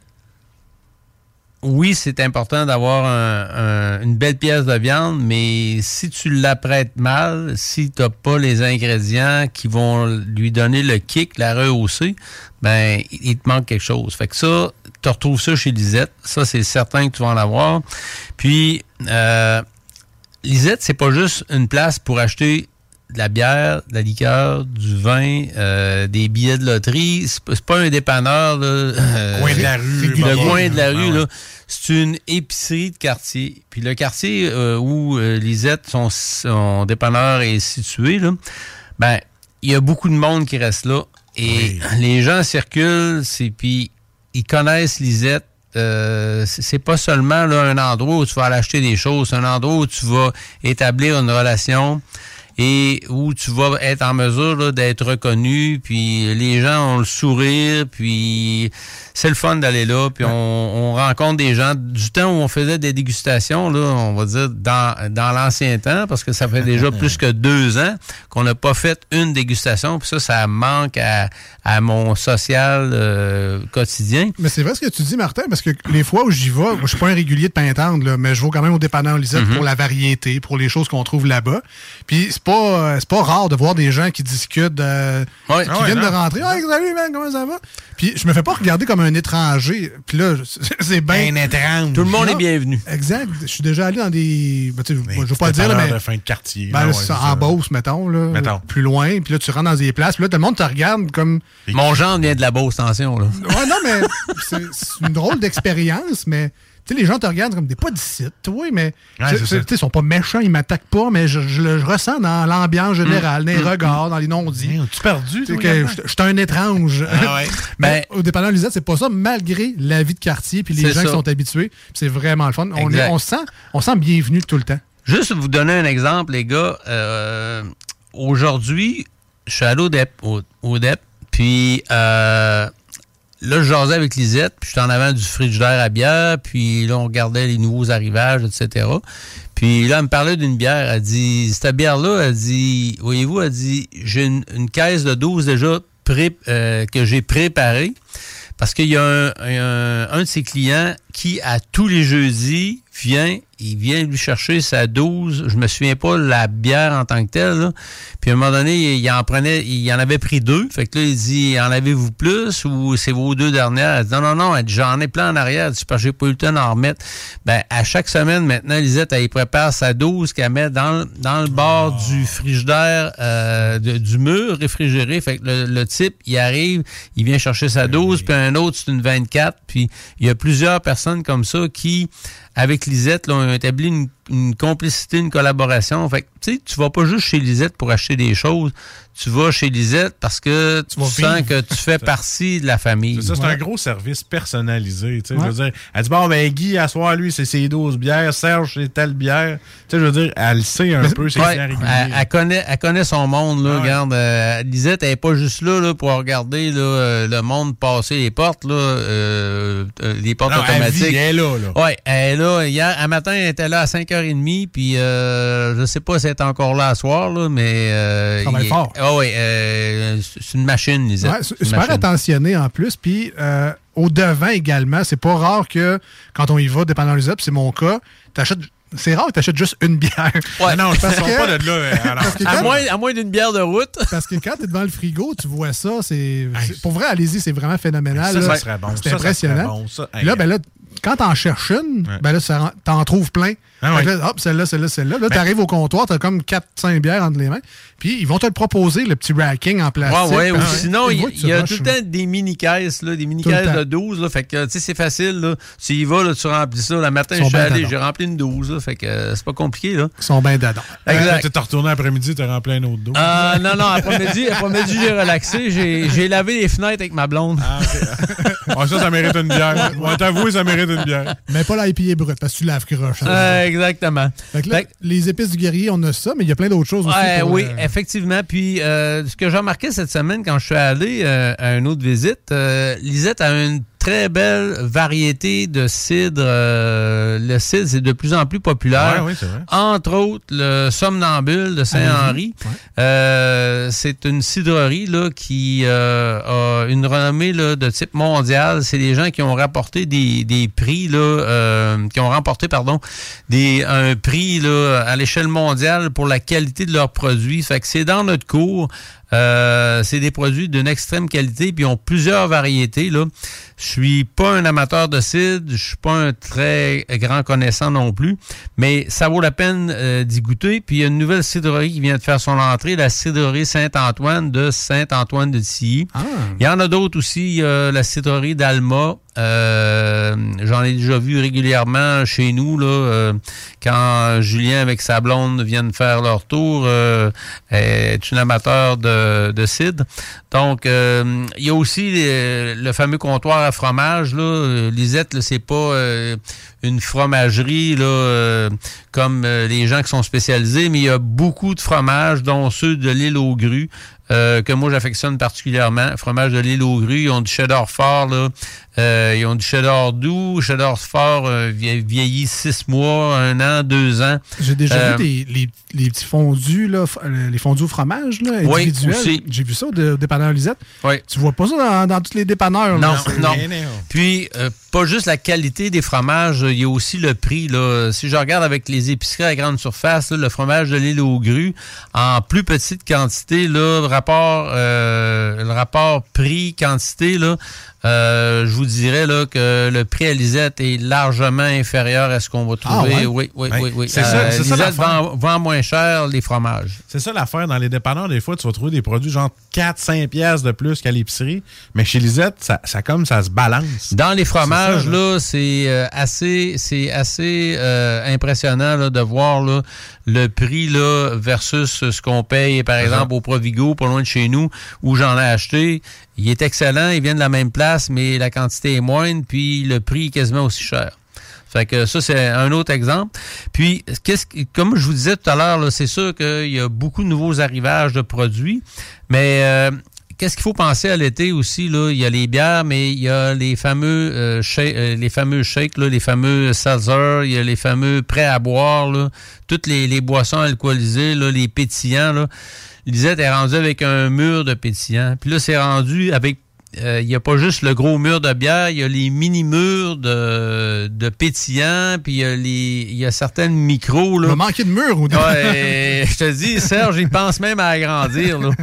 oui, c'est important d'avoir un- un- une belle pièce de viande, mais si tu l'apprêtes mal, si tu n'as pas les ingrédients qui vont lui donner le kick, la rehausser, ben, il il te manque quelque chose. Fait que ça, tu retrouves ça chez Lisette. Ça, c'est certain que tu vas en avoir. Puis, euh, Lisette, c'est pas juste une place pour acheter de la bière, de la liqueur, du vin, euh, des billets de loterie. C'est pas- un dépanneur. Là, euh, Coin de la rue, Le coin de la rue, ouais. là. C'est une épicerie de quartier. Puis le quartier euh, où euh, Lisette, son, son dépanneur est situé, là, ben, il y a beaucoup de monde qui reste là. Et les gens circulent, c'est puis ils connaissent Lisette. Euh, c'est pas seulement là, un endroit où tu vas aller acheter des choses, c'est un endroit où tu vas établir une relation et où tu vas être en mesure d'être reconnu, puis les gens ont le sourire, puis c'est le fun d'aller là, puis on, on rencontre des gens du temps où on faisait des dégustations, là, on va dire dans, dans l'ancien temps, parce que ça fait déjà <laughs> plus que deux ans qu'on n'a pas fait une dégustation, puis ça, ça manque à, à mon social euh, quotidien. Mais c'est vrai ce que tu dis, Martin, parce que les fois où j'y vais, je suis pas un régulier de Pintendre, là, mais je vais quand même au dépanneur Lisette Mhm. pour la variété, pour les choses qu'on trouve là-bas. Puis pas, euh, c'est pas rare de voir des gens qui discutent, euh, qui Ah ouais, viennent non. de rentrer. Hey, salut, man, comment ça va? Puis je me fais pas regarder comme un étranger. Puis là, <laughs> c'est bien. Un étrange. Tout le monde est bienvenu. Exact. Je suis déjà allé dans des. ben, tu sais, je veux pas le dire, là, mais. de fin de quartier. Ben, là, ouais, en ça. Beauce, mettons, là, Mettons. plus loin. Puis là, tu rentres dans des places. Puis là, tout le monde te regarde comme. Mon genre vient de la Beauce, attention. Là. Ouais, non, mais c'est une drôle d'expérience, mais sais, les gens te regardent comme des pas d'ici, oui, mais Ouais, tu sais, ils sont pas méchants, ils m'attaquent pas, mais je, je le je ressens dans l'ambiance générale, dans les regards, dans les non-dits. Tu perdu, là-dedans? je suis un étrange. Ah ouais. <laughs> Mais au dépanneur Lisette, c'est pas ça, malgré la vie de quartier puis les gens qui sont habitués. C'est vraiment le fun. On, est, on, se sent, on se sent bienvenu tout le temps. Juste vous donner un exemple, les gars. euh, Aujourd'hui, je suis allé au DEP, au, au DEP, puis euh, là, je jasais avec Lisette, puis j'étais en avant du frigidaire à bière, puis là, on regardait les nouveaux arrivages, etc. Puis là, elle me parlait d'une bière. Elle dit, cette bière-là, elle dit, voyez-vous, elle dit, j'ai une, une caisse de 12 déjà euh, que j'ai préparée. Parce qu'il y a un, un- un de ses clients qui, à tous les jeudis, vient, il vient lui chercher sa 12, je me souviens pas la bière en tant que telle, là. Puis à un moment donné, il en prenait, il en avait pris deux. Fait que là, il dit, en avez-vous plus ou c'est vos deux dernières? Elle dit, non, non, non, j'en ai plein en arrière. Que j'ai pas eu le temps d'en remettre. Ben, à chaque semaine, maintenant, Lisette, elle prépare sa 12 qu'elle met dans, le- dans le bord du frigidaire, euh, de- du mur réfrigéré. Fait que le, le type, il arrive, il vient chercher sa 12, puis un autre, c'est une 24. Puis il y a plusieurs personnes comme ça qui, avec Lisette, là, on a établi une, une complicité, une collaboration. Fait que, tu sais, tu vas pas juste chez Lisette pour acheter des choses. Tu vas chez Lisette parce que tu, sens vivre. que tu fais <laughs> partie de la famille. C'est ça, c'est un gros service personnalisé. tu sais, Je veux dire, elle dit, bon, ben Guy, à soir, lui, c'est ses 12 bières. Serge, c'est telle bière. Tu sais, je veux dire, elle sait un peu ses Ouais, bières elle, elle connaît, elle connaît son monde. Là, Ah ouais. Regarde, euh, Lisette, elle n'est pas juste là, là pour regarder là, euh, le monde passer les portes, là, euh, les portes Non, elle automatiques. vit, elle est là, là. Oui, elle est là. Hier, un matin, elle était là à 5h30, puis euh, je sais pas si elle est encore là à soir, là, mais... Euh, Travaille il- fort. Ah oui, euh, c'est une machine, Lisette. Ouais, super machine. attentionné en plus. Puis euh, au devant également, c'est pas rare que quand on y va, dépendant des puis c'est mon cas, t'achètes. C'est rare que tu achètes juste une bière. Ouais. non, je pense que- pas de là. euh, alors. À moins, à moins d'une bière de route. <laughs> Parce que quand tu es devant le frigo, tu vois ça. c'est Pour vrai, allez-y, c'est vraiment phénoménal. Ça, ça serait bon. C'est Ça, ça impressionnant. serait bon, ça. Puis là, ben là, quand t'en cherches une, ben là, t'en trouves plein. Ah là, hop, celle-là, celle-là, celle-là. Là, Ben- t'arrives au comptoir, t'as comme 4-5 bières entre les mains. Puis ils vont te le proposer, le petit racking en plastique. Ouais, ouais, ou Parce que sinon, tu il y, tu a tout le temps des mini-caisses, là, des mini-caisses de 12. Là, fait que, tu sais, c'est facile. Là. Tu y vas, là, tu remplis ça. Le matin, je suis allé, j'ai rempli une 12. Là, fait que euh, c'est pas compliqué. Là. Ils sont bien dedans. Exact. Tu t'es retourné après-midi, t'as rempli un autre dos. Ah, non, non, après-midi, <laughs> après-midi, j'ai relaxé. J'ai, j'ai lavé les fenêtres avec ma blonde. Ah, <laughs> ça, ça mérite une bière. On va t'avouer, ça mérite une bière. Mais pas l'IPA brut, parce que tu laves croche. Euh, exactement. Fait que là, Fait que- les épices du guerrier, on a ça, mais il y a plein d'autres choses aussi. Ouais, pour, oui, euh, effectivement. Puis, euh, ce que j'ai remarqué cette semaine quand je suis allé euh, à une autre visite, Lisette a une très belle variété de cidre. Euh, le cidre, c'est de plus en plus populaire. Ouais, oui, c'est vrai. Entre autres, le Somnambule de Saint-Henri. Euh, c'est une cidrerie là, qui euh, a une renommée là, de type mondial. C'est des gens qui ont rapporté des, des prix, là, qui ont remporté pardon, des, un prix là, à l'échelle mondiale pour la qualité de leurs produits. Fait que c'est dans notre cours. Euh, c'est des produits d'une extrême qualité, puis ils ont plusieurs variétés. Là. Je suis pas un amateur de cidre, je suis pas un très grand connaissant non plus, mais ça vaut la peine euh, d'y goûter. Puis il y a une nouvelle cidrerie qui vient de faire son entrée, la cidrerie Saint-Antoine de Saint-Antoine de Tilly. Il y en a d'autres aussi, la cidrerie d'Alma. Euh, J'en ai déjà vu régulièrement chez nous là, euh, quand Julien avec sa blonde viennent faire leur tour. Euh, est une amateur de, de cidre. Donc, euh, il y a aussi les- le fameux comptoir à fromage. Euh, Lisette, là, c'est pas euh, une fromagerie euh, comme euh, les gens qui sont spécialisés, mais il y a beaucoup de fromages, dont ceux de l'île aux grues. Euh, que moi j'affectionne particulièrement. Fromage de l'île aux grues, ils ont du cheddar fort, là. Euh, ils ont du cheddar doux, cheddar fort euh, vie- vieilli six mois, un an, deux ans. J'ai déjà Euh, vu des, les, les petits fondus, là, les fondus au fromage là, Oui, individuels. aussi. J'ai vu ça au dé- au dépanneur Lisette. Oui. Tu vois pas ça dans, dans tous les dépanneurs. Non, là. Non. Puis, euh, pas juste la qualité des fromages, il y a aussi le prix. Là. Si je regarde avec les épiceries à grande surface, là, le fromage de l'île aux grues, en plus petite quantité, là, euh, le rapport prix-quantité, là, euh, je vous dirais là, que le prix à Lisette est largement inférieur à ce qu'on va trouver. Ah ouais? Oui, oui, Ben, oui, oui. c'est ça- Euh, c'est ça Lisette l'affaire. vend, vend moins cher les fromages. C'est ça l'affaire. Dans les dépanneurs, des fois, tu vas trouver des produits genre 4-5 pièces de plus qu'à l'épicerie. Mais chez Lisette, ça, ça comme ça se balance. Dans les fromages, C'est ça, là, c'est euh, assez, c'est assez euh, impressionnant là, de voir là, le prix là, versus ce qu'on paye, par exemple, au Provigo, pas loin de chez nous, où j'en ai acheté. Il est excellent, il vient de la même place, mais la quantité est moindre, puis le prix est quasiment aussi cher. Fait que ça, c'est un autre exemple. Puis, qu'est-ce que- comme je vous disais tout à l'heure, c'est sûr qu'il y a beaucoup de nouveaux arrivages de produits, mais euh, qu'est-ce qu'il faut penser à l'été aussi? Là? Il y a les bières, mais il y a les fameux euh, shake- euh, les fameux shakes, là, les fameux il y a les fameux prêts à boire, toutes les, boissons alcoolisées, les pétillants. Là. Lisette est rendue avec un mur de pétillants. Puis là, c'est rendu avec euh, il n'y a pas juste le gros mur de bière, il y a les mini-murs de, de pétillants, puis il y a, les, il y a certaines micros. Là. Il va manquer de murs ou de- Ouais, je te dis, Serge, il pense même à agrandir. Là. <laughs>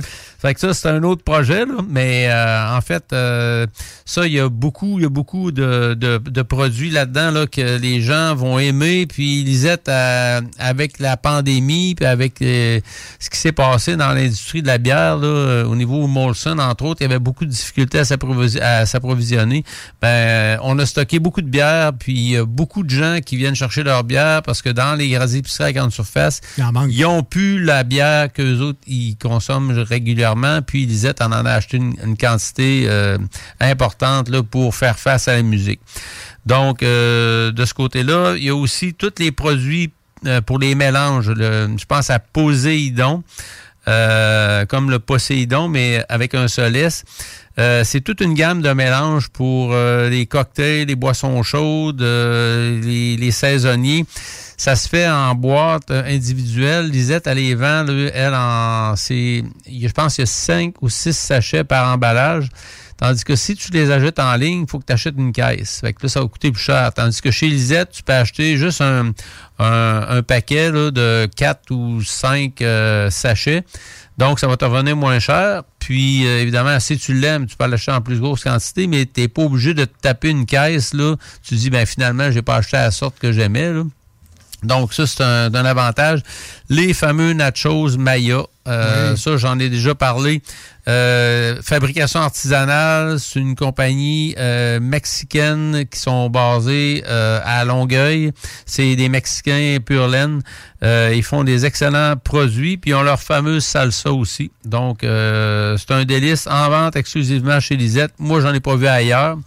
Fait que ça, c'est un autre projet, là. mais euh, en fait, euh, ça, il y a beaucoup, il y a beaucoup de, de, de produits là-dedans là, que les gens vont aimer. Puis Lisette, euh, avec la pandémie, puis avec ce qui s'est passé dans l'industrie de la bière, là, euh, au niveau Molson, entre autres, il y avait beaucoup de difficultés à s'approvi- à s'approvisionner. Ben, on a stocké beaucoup de bière, puis il y a beaucoup de gens qui viennent chercher leur bière parce que dans les grandes épiceries à grande surface, ils ont pu la bière qu'eux autres, ils consomment régulièrement. Puis Lisette en en a acheté une, quantité euh, importante là, pour faire face à la musique. Donc, euh, de ce côté-là, il y a aussi tous les produits euh, pour les mélanges. Je pense à Poséidon, comme le Poséidon, mais avec un seul. Euh, c'est toute une gamme de mélanges pour euh, les cocktails, les boissons chaudes, euh, les, saisonniers. Ça se fait en boîte individuelle. Lisette, elle les vend, elle, en... c'est, Je pense qu'il y a cinq ou six sachets par emballage. Tandis que si tu les achètes en ligne, il faut que tu achètes une caisse. Fait que là, ça va coûter plus cher. Tandis que chez Lisette, tu peux acheter juste un, un, paquet de 4 ou 5 sachets. Donc, ça va te revenir moins cher. Puis, euh, évidemment, si tu l'aimes, tu peux l'acheter en plus grosse quantité, mais tu n'es pas obligé de te taper une caisse. Là. Tu dis, ben finalement, j'ai pas acheté à la sorte que j'aimais. Donc, ça, c'est un, un avantage. Les fameux nachos Maya, euh, Oui. ça, j'en ai déjà parlé. Euh, fabrication artisanale, c'est une compagnie euh, mexicaine qui sont basées euh, à Longueuil. C'est des Mexicains pur laine. Euh, ils font des excellents produits, puis ils ont leur fameuse salsa aussi. Donc, euh, c'est un délice en vente exclusivement chez Lisette. Moi, j'en ai pas vu ailleurs.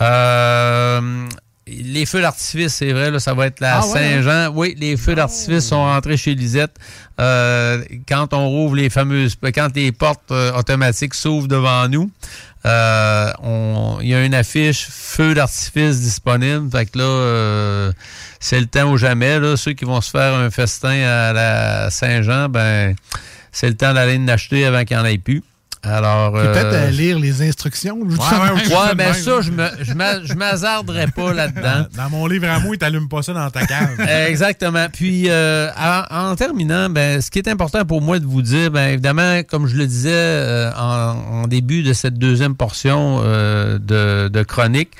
Euh, les feux d'artifice, c'est vrai, là, ça va être la Ah ouais, hein? Saint-Jean. Oui, les feux d'artifice sont rentrés chez Lisette. Euh, quand on rouvre les fameuses, quand les portes euh, automatiques s'ouvrent devant nous, euh, on- il y a une affiche feu d'artifice disponible. Fait que là, euh, c'est le temps ou jamais. Là, ceux qui vont se faire un festin à la Saint-Jean, ben, c'est le temps d'aller en acheter avant qu'il n'y en ait plus. Alors, Peut-être euh, à lire les instructions. je. Ouais, ben ça, je me, je m'hasarderais pas là-dedans. <laughs> Dans mon livre à moi, il t'allume pas ça dans ta cave. <laughs> Exactement. Puis, euh, en, en terminant, ben, ce qui est important pour moi de vous dire, ben, évidemment, comme je le disais euh, en, en début de cette deuxième portion de, de chronique,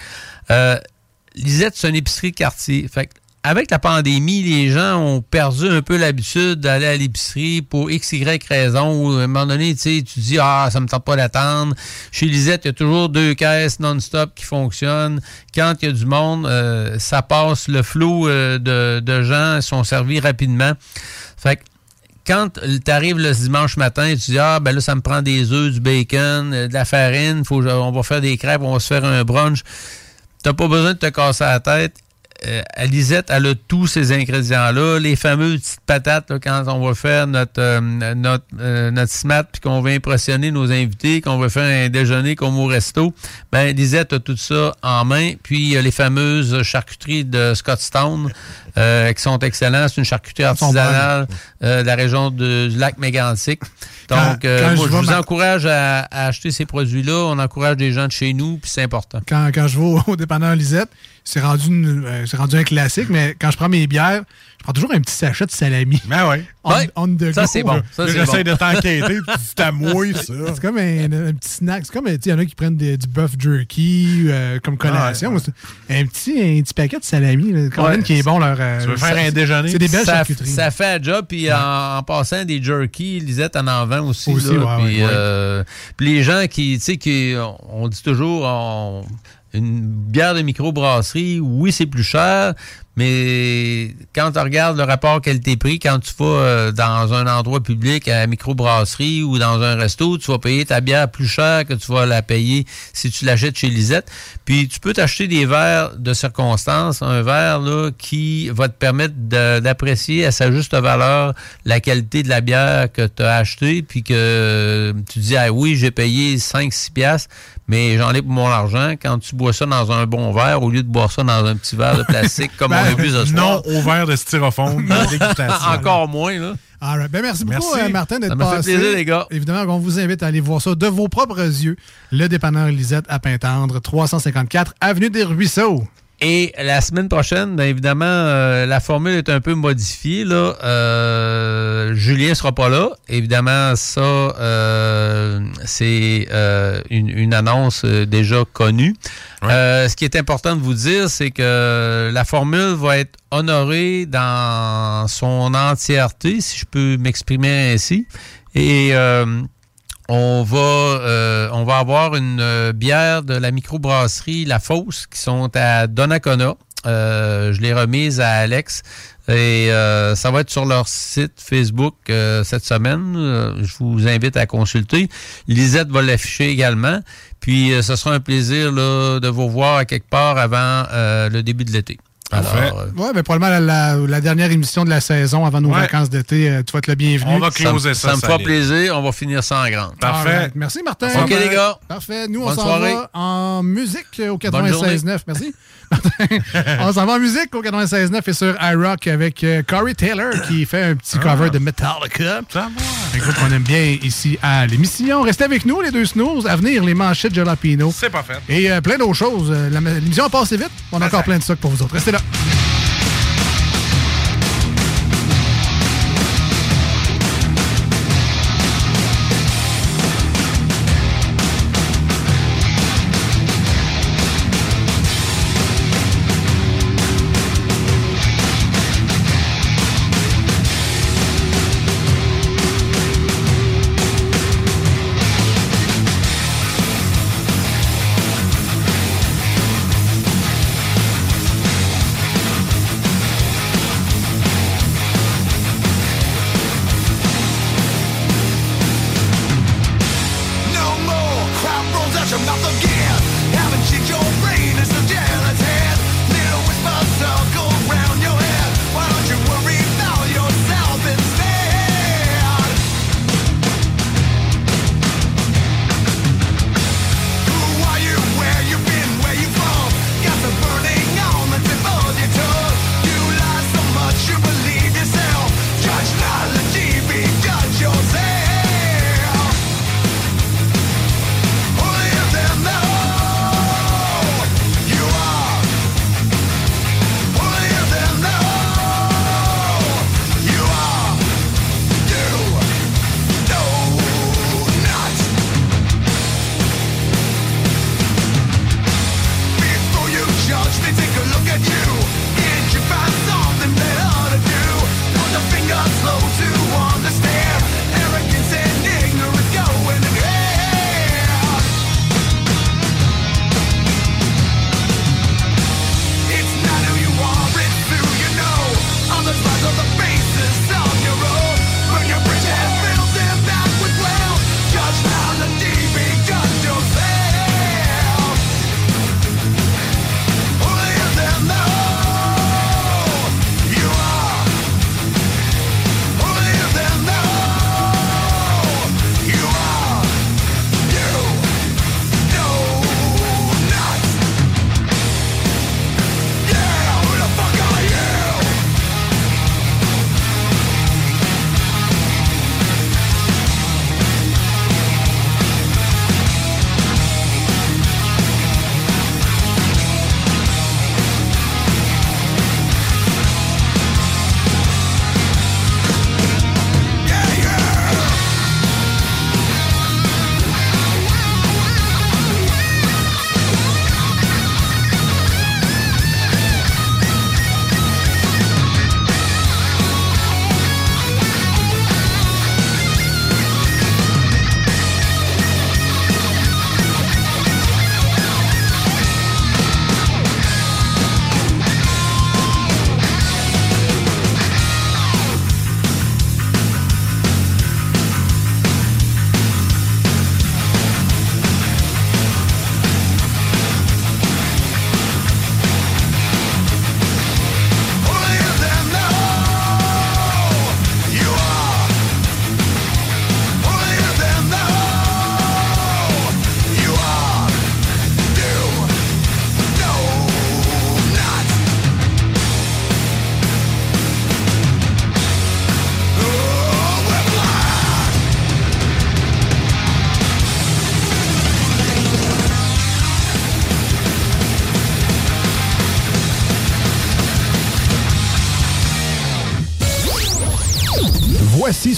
Lisette, c'est une épicerie quartier. Fait que avec la pandémie, les gens ont perdu un peu l'habitude d'aller à l'épicerie pour X, Y raison. À un moment donné, tu dis, ah, ça me tente pas d'attendre. Chez Lisette, il y a toujours deux caisses non-stop qui fonctionnent. Quand il y a du monde, euh, ça passe le flot euh, de, de gens, ils sont servis rapidement. Fait que quand tu arrives le dimanche matin tu dis Ah, ben là, ça me prend des œufs, du bacon, euh, de la farine, faut, on va faire des crêpes, on va se faire un brunch. T'as pas besoin de te casser la tête. Euh, elle a tous ces ingrédients-là. Les fameuses petites patates, là, quand on va faire notre, euh, notre, euh, notre smat, puis qu'on va impressionner nos invités, qu'on va faire un déjeuner comme au resto, ben Lisette a tout ça en main. Puis il y a les fameuses charcuteries de Scottstown euh, qui sont excellentes. C'est une charcuterie artisanale euh, de la région de- du lac Mégantic. Donc, Quand- euh, quand moi, je vous ma- encourage à, à acheter ces produits-là. On encourage des gens de chez nous, puis c'est important. quand, quand je vais au, au dépanneur Lisette, c'est rendu, une- euh, c'est rendu un classique, mais quand je prends mes bières, je prends toujours un petit sachet de salami. Ben oui. <laughs> On, Ouais. on the Ça, go. c'est bon. Ça, c'est J'essaie bon. de t'enquêter, à moi, <laughs> ça. C'est comme un, un petit snack. C'est comme, tu sais, il y en a qui prennent des- du bœuf jerky euh, comme collation. Ouais, Un, petit, un petit paquet de salami. Là, quand Ouais. même qui est bon. Leur, euh, Tu veux faire ça- un déjeuner? C'est des belles ça, charcuteries. ça fait un job, puis en, en passant des jerky, Lisette en en vend aussi. Aussi, là, puis, ouais, ouais. euh, puis les gens qui, tu sais, qui, on, on dit toujours, on- une bière de microbrasserie, oui, c'est plus cher, mais quand tu regardes le rapport qualité-prix, quand tu vas euh, dans un endroit public, à la microbrasserie ou dans un resto, tu vas payer ta bière plus cher que tu vas la payer si tu l'achètes chez Lisette. Puis tu peux t'acheter des verres de circonstance, un verre là, qui va te permettre d'apprécier à sa juste valeur la qualité de la bière que tu as achetée, puis que tu dis, ah oui, j'ai payé 5-6 piastres, mais j'en ai pour mon argent. Quand tu bois ça dans un bon verre, au lieu de boire ça dans un petit verre de plastique, comme on a vu ce soir. Non au verre de styrofoam. <laughs> Encore moins, là. All right. Ben, merci beaucoup, euh, Martin, d'être Ça m'a fait passé. plaisir, les gars. Évidemment, on vous invite à aller voir ça de vos propres yeux. Le dépanneur Lisette à Pintendre, 354 Avenue des Ruisseaux. Et la semaine prochaine, bien évidemment, euh, la formule est un peu modifiée. Là. Euh, Julien sera pas là. Évidemment, ça, euh, c'est euh, une, une annonce euh, déjà connue. Euh, ce qui est important de vous dire, c'est que la formule va être honorée dans son entièreté, si je peux m'exprimer ainsi. Et euh, on va euh, on va avoir une euh, bière de la microbrasserie La Fosse qui sont à Donnacona. Euh, je l'ai remise à Alex et ça va être sur leur site Facebook cette semaine. Je vous invite à consulter. Lisette va l'afficher également. Puis ce sera un plaisir de vous voir à quelque part avant le début de l'été. Alors, euh, Oui, mais probablement la, la- la dernière émission de la saison avant nos Ouais. vacances d'été. euh, tu vas être le bienvenu. ça, me- ça me fera plaisir. On va finir ça en grande. Alright. Merci, Martin. OK, les gars. Parfait. Nous, on s'en va en musique au Bonne journée. 96.9. Merci. <laughs> on s'en va en musique au 96.9 et sur iRock avec euh, Corey Taylor qui fait un petit cover de Metallica. Un groupe qu'on aime bien ici à l'émission. Restez avec nous, les deux snooze. À venir, les manchettes de Jalapino. C'est pas fait. Et euh, plein d'autres choses. Euh, L'émission a passé vite. On a encore plein de stock pour vous autres. Restez là.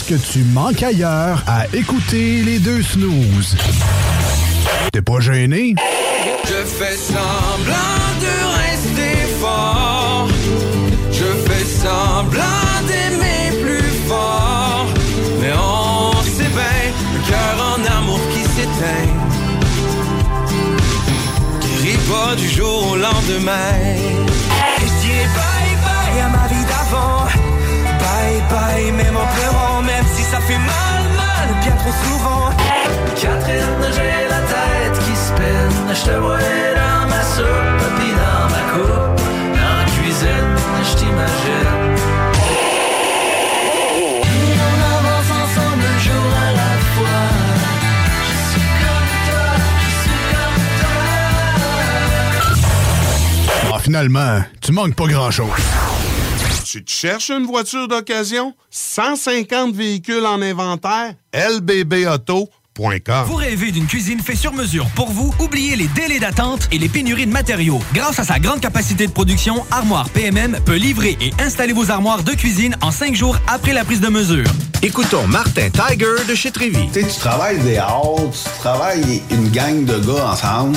Que tu manques ailleurs à écouter les deux snooze. T'es pas gêné? Je fais semblant de rester fort. Je fais semblant d'aimer plus fort. Mais on sait bien, le cœur en amour qui s'éteint. Guérit pas du jour au lendemain. Et je dis bye bye à ma vie d'avant. Bye bye, même en pleurant, fait mal, mal, bien trop souvent. Catherine, j'ai la tête qui spinne. Je te vois dans ma soupe, dans ma coupe. Dans la cuisine, je t'imagine. Et on avance ensemble un jour à la fois. Je suis comme toi, je suis comme toi. Finalement, tu manques pas grand-chose. Tu te cherches une voiture d'occasion? 150 véhicules en inventaire? lbbauto.com Vous rêvez d'une cuisine faite sur mesure pour vous? Oubliez les délais d'attente et les pénuries de matériaux. Grâce à sa grande capacité de production, Armoire PMM peut livrer et installer vos armoires de cuisine en cinq jours après la prise de mesure. Écoutons Martin Tiger de chez Trévy. Tu sais, tu travailles des heures, tu travailles une gang de gars ensemble,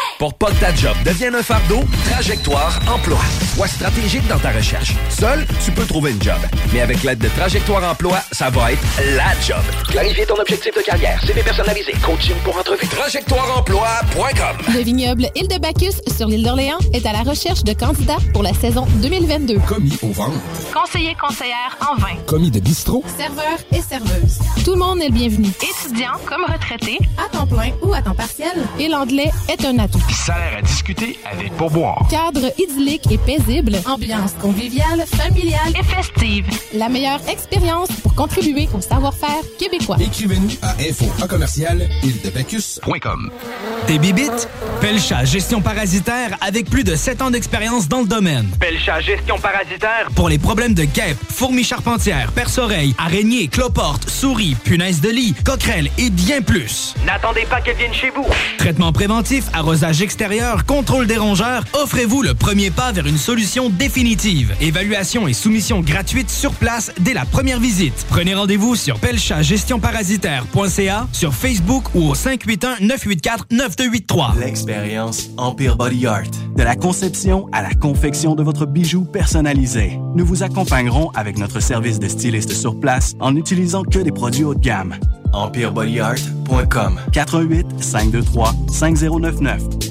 Pour pas que ta job devienne un fardeau, Trajectoire Emploi. Sois stratégique dans ta recherche. Seul, tu peux trouver une job. Mais avec l'aide de Trajectoire Emploi, ça va être la job. Clarifier ton objectif de carrière, CV personnalisé, coaching pour entrevue. TrajectoireEmploi.com Le vignoble Île de Bacchus sur l'île d'Orléans est à la recherche de candidats pour la saison 2022. Commis au ventre. Conseiller conseillère en vin. Commis de bistrot. Serveur et serveuse. Tout le monde est le bienvenu. Étudiant comme retraité, à temps plein ou à temps partiel. Et l'anglais est un atout. Salaire à discuter avec pourboire. Cadre idyllique et paisible, ambiance conviviale, familiale et festive. La meilleure expérience pour contribuer au savoir-faire québécois. Écrivez-nous à info en commercial bibites? Pelcha Gestion Parasitaire avec plus de 7 ans d'expérience dans le domaine. Pelcha Gestion Parasitaire. Pour les problèmes de guêpes, fourmis charpentières, perce-oreilles, araignées, cloportes, souris, punaises de lit, coquerelles et bien plus. N'attendez pas qu'elle vienne chez vous. Traitement préventif, arrosage extérieur, contrôle des rongeurs, offrez-vous le premier pas vers une solution définitive. Évaluation et soumission gratuite sur place dès la première visite. Prenez rendez-vous sur pelchagestionparasitaire.ca, sur Facebook ou au 581-984-9283. L'expérience Empire Body Art. De la conception à la confection de votre bijou personnalisé. Nous vous accompagnerons avec notre service de styliste sur place en n'utilisant que des produits haut de gamme. EmpireBodyArt.com 88 523 5099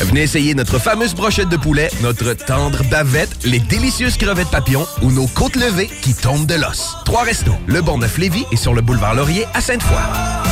Venez essayer notre fameuse brochette de poulet, notre tendre bavette, les délicieuses crevettes papillons ou nos côtes levées qui tombent de l'os. Trois restos, le Bon Neuf Lévis et sur le boulevard Laurier à Sainte-Foy.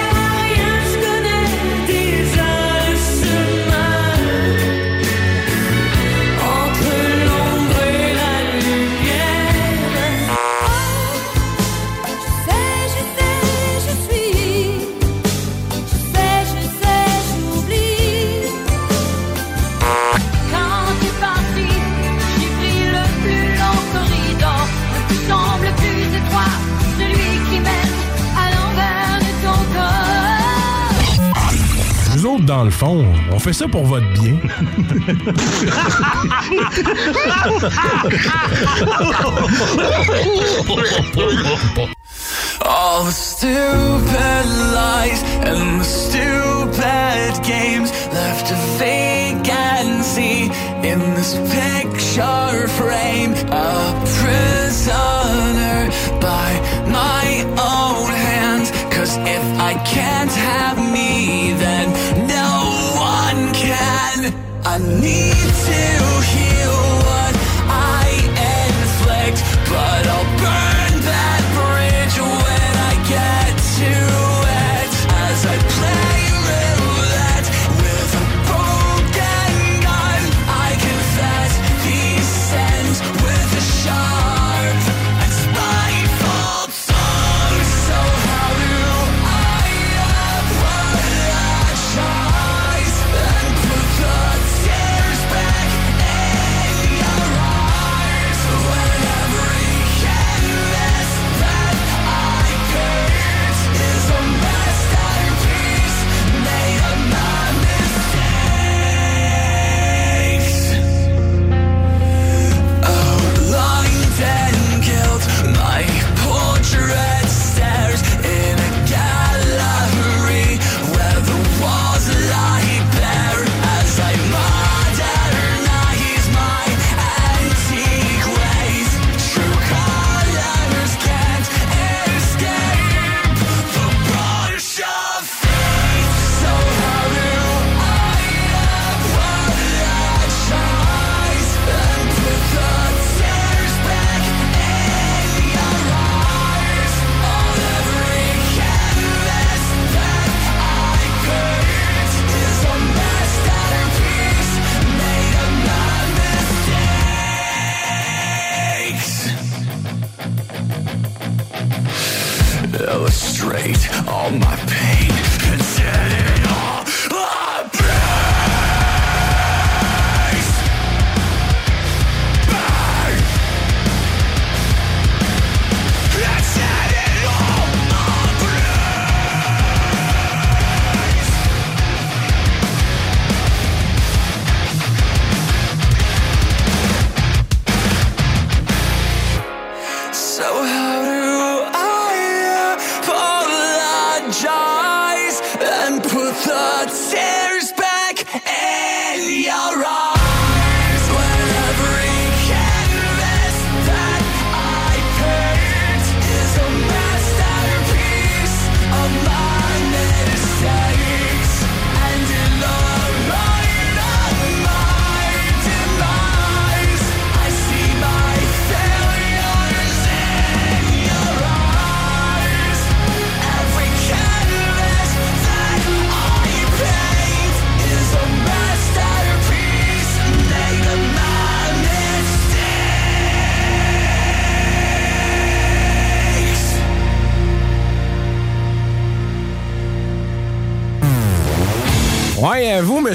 Dans le fond, on fait ça pour votre bien. All the stupid lies and the stupid games left a vacancy in this picture frame. A prisoner by my own hands. Cause if I can't have me, then. I need to heal what I inflict, but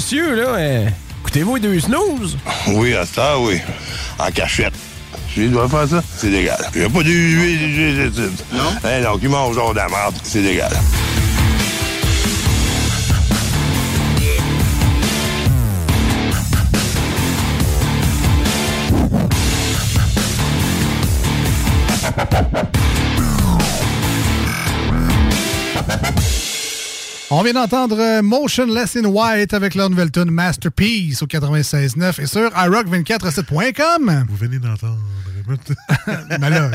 Monsieur, là, euh, écoutez-vous les deux snooze? Oui, à ça, oui. En cachette. Tu dois faire ça? C'est légal. Il n'y a pas de Non? Hein, donc, ils mangent genre de la merde. C'est légal. On vient d'entendre euh, Motionless in White avec leur nouvelle tune Masterpiece au 96.9 et sur iRock247.com. Vous venez d'entendre. <laughs> Mais là,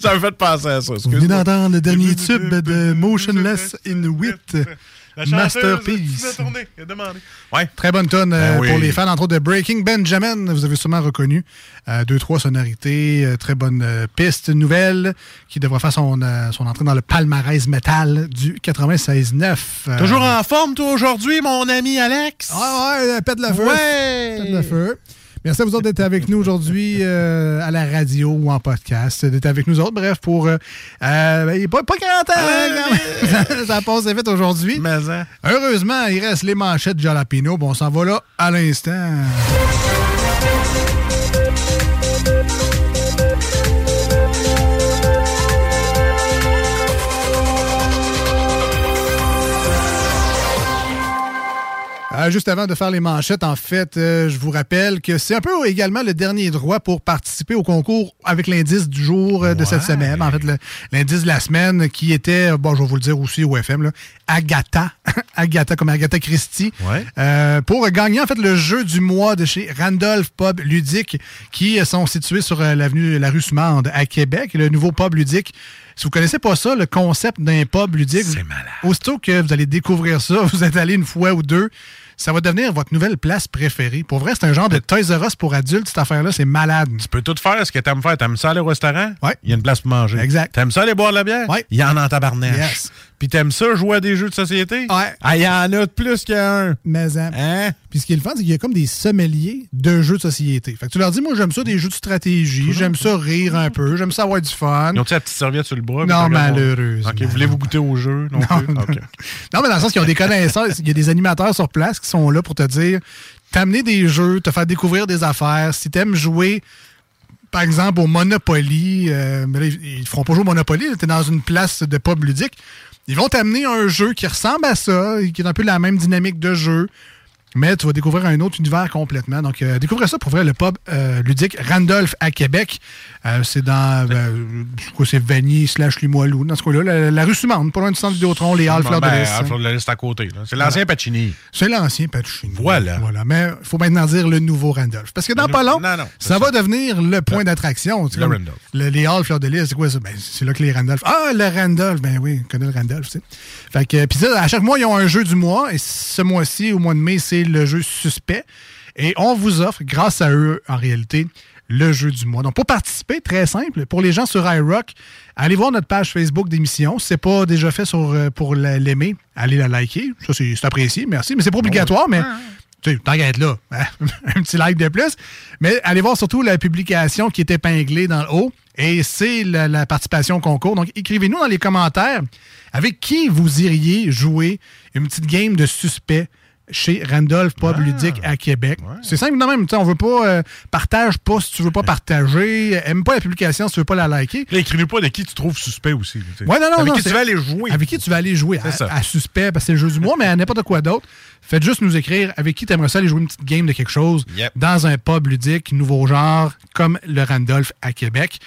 ça me fait penser à ça. vous venez d'entendre le dernier <laughs> tube de Motionless in White. La Masterpiece. Ouais. Très bonne tonne euh, Ben oui. pour les fans, entre autres, de Breaking Benjamin. Vous avez sûrement reconnu euh, deux, trois sonorités. euh, très bonne euh, piste nouvelle qui devrait faire son, euh, son entrée dans le palmarès métal du 96.9. Euh, Toujours en forme, toi, aujourd'hui, mon ami Alex? Ah ouais, pète le feu. Ouais. Pète le feu. Merci à vous autres d'être avec nous aujourd'hui euh, à la radio ou en podcast, d'être avec nous autres. Bref, pour... Euh, euh, ben, pas, pas 40 ans, hein, quand même. <laughs> ça, passe vite aujourd'hui. hein. Heureusement, il reste les manchettes Jalapino. Bon, on s'en va là à l'instant. Euh, juste avant de faire les manchettes, en fait, euh, je vous rappelle que c'est un peu également le dernier droit pour participer au concours avec l'indice du jour euh, de cette semaine. En fait, l'indice de la semaine qui était, bon, je vais vous le dire aussi au FM, là, Agatha. <laughs> Agatha, comme Agatha Christie. Ouais. Euh, pour gagner, en fait, le jeu du mois de chez Randolph Pub Ludique, qui sont situés sur l'avenue La Rue Sumande à Québec. Le nouveau pub ludique. Si vous connaissez pas ça, le concept d'un pub ludique, aussitôt que vous allez découvrir ça, <laughs> vous êtes allé une fois ou deux, ça va devenir votre nouvelle place préférée. Pour vrai, c'est un genre de Toys R Us pour adultes, cette affaire-là. C'est malade. Tu peux tout faire ce que t'aimes faire. T'aimes ça aller au restaurant? Oui. Il y a une place pour manger. Exact. T'aimes ça aller boire de la bière? Oui. Il y en a en tabarnak. Yes. Puis t'aimes ça jouer à des jeux de société? Ouais. Ah, il y en a de plus qu'un. Mais, hein. Hein? Puis ce qui est le fun, c'est qu'il y a comme des sommeliers de jeux de société. Fait que tu leur dis, moi, j'aime ça des jeux de stratégie, j'aime ça rire un peu, j'aime ça avoir du fun. Ils ont-tu la petite serviette sur le bras? Non, malheureusement. OK, voulez-vous goûter au jeu? Non, Non, plus? non. <laughs> Mais dans le sens qu'ils ont des connaisseurs, il y a des animateurs sur place qui sont là pour te dire, t'amener des jeux, te faire découvrir des affaires. Si t'aimes jouer, par exemple, au Monopoly, euh, mais là, ils ils feront pas jouer au Monopoly, là, t'es dans une place de pub ludique. Ils vont t'amener un jeu qui ressemble à ça, qui est un peu la même dynamique de jeu. Mais tu vas découvrir un autre univers complètement. Donc, euh, découvrez ça pour vrai, le pub euh, ludique Randolph à Québec. Euh, c'est dans, euh, c'est Vanier slash Limoilou, dans ce coin-là. La, la rue Sumande, pas loin du centre Vidéotron, les Halles Fleurs de Ben, Lys. Halles Fleurs de Lys, c'est à côté. C'est l'ancien Pacini. C'est l'ancien Pacini. Voilà. Voilà. Mais il faut maintenant dire le nouveau Randolph. Parce que dans Le pas long, non, non, ça, va devenir le point d'attraction. Le Randolph. le- les Halles Fleurs de Lys, c'est quoi ça? Ben, c'est là que les Randolph. Ah, le Randolph. Ben oui, on connaît le Randolph, tu sais. Fait que, puis à chaque mois, ils ont un jeu du mois. Et ce mois-ci, au mois de mai, c'est le jeu suspect. Et on vous offre, grâce à eux, en réalité, le jeu du mois. Donc, pour participer, très simple, pour les gens sur iRock, allez voir notre page Facebook d'émission. Si c'est pas déjà fait sur, euh, pour la- l'aimer, allez la liker. Ça, c'est c'est apprécié, merci. Mais c'est pas obligatoire, mais être là, <laughs> un petit like de plus. Mais allez voir surtout la publication qui est épinglée dans le haut. Et c'est la, la participation au concours. Donc, écrivez-nous dans les commentaires avec qui vous iriez jouer une petite game de suspect chez Randolph Pub Ludique à Québec. C'est simple de même. On veut pas euh, partage pas si tu veux pas partager. Aime pas la publication si tu veux pas la liker. Écris-nous pas de qui tu trouves suspect aussi. tu sais. Ouais, non, non, Avec non, qui tu vas aller jouer. Avec qui tu vas aller jouer? À, suspect, parce que c'est le jeu du mois, mais à n'importe quoi d'autre. Faites juste nous écrire avec qui tu aimerais ça aller jouer une petite game de quelque chose Yep. dans un pub ludique, nouveau genre, comme le Randolph à Québec.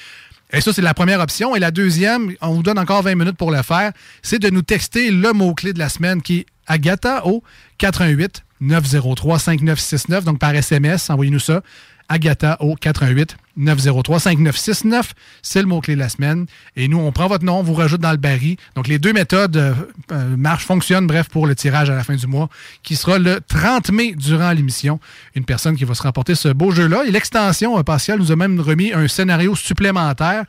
Et ça, c'est la première option. Et la deuxième, on vous donne encore 20 minutes pour le faire, c'est de nous texter le mot-clé de la semaine qui est Agatha au 88 903 5969. Donc par SMS, envoyez-nous ça. Agatha au 88 903 5969. C'est le mot-clé de la semaine. Et nous, on prend votre nom, on vous rajoute dans le baril. Donc les deux méthodes euh, euh, marchent, fonctionnent, bref, pour le tirage à la fin du mois, qui sera le 30 mai durant l'émission. Une personne qui va se remporter ce beau jeu-là. Et l'extension, euh, Pascal, nous a même remis un scénario supplémentaire.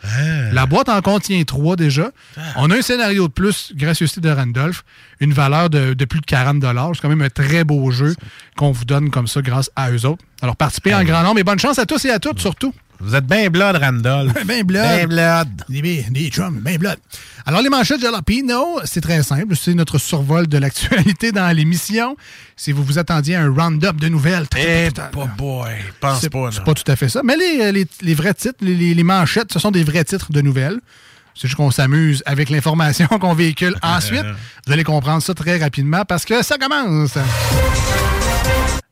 La boîte en contient trois déjà. On a un scénario de plus, gracieuseté de Randolph, une valeur de, de plus de 40 C'est quand même un très beau jeu qu'on vous donne comme ça grâce à eux autres. Alors participez en grand nombre et bonne chance à tous et à toutes surtout. Vous êtes bien blood, Randolph. <laughs> Ben blood. Ben blood. Des, des, chums, ben blood. Alors, les manchettes Jalapino, c'est très simple. C'est notre survol de l'actualité <laughs> dans l'émission. Si vous vous attendiez à un round-up de nouvelles. Eh, pas boy. Pense pas, non. c'est pas tout à fait ça. Mais les, les- les vrais titres, les, les- les manchettes, ce sont des vrais titres de nouvelles. C'est juste qu'on s'amuse avec l'information <laughs> qu'on véhicule ensuite. Vous allez comprendre ça très rapidement parce que ça commence.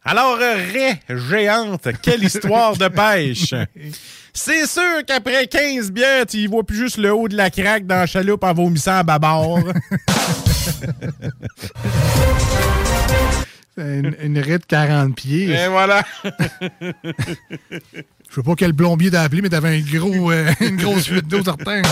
Alors, euh, raie géante, quelle <laughs> histoire de pêche! C'est sûr qu'après 15 bières, tu y vois plus juste le haut de la craque dans la chaloupe en vomissant à bâbord. <laughs> une, une raie de 40 pieds. Et voilà. <laughs> Je sais pas quel plombier t'as appelé, mais t'avais un gros, euh, une grosse fuite d'eau certain.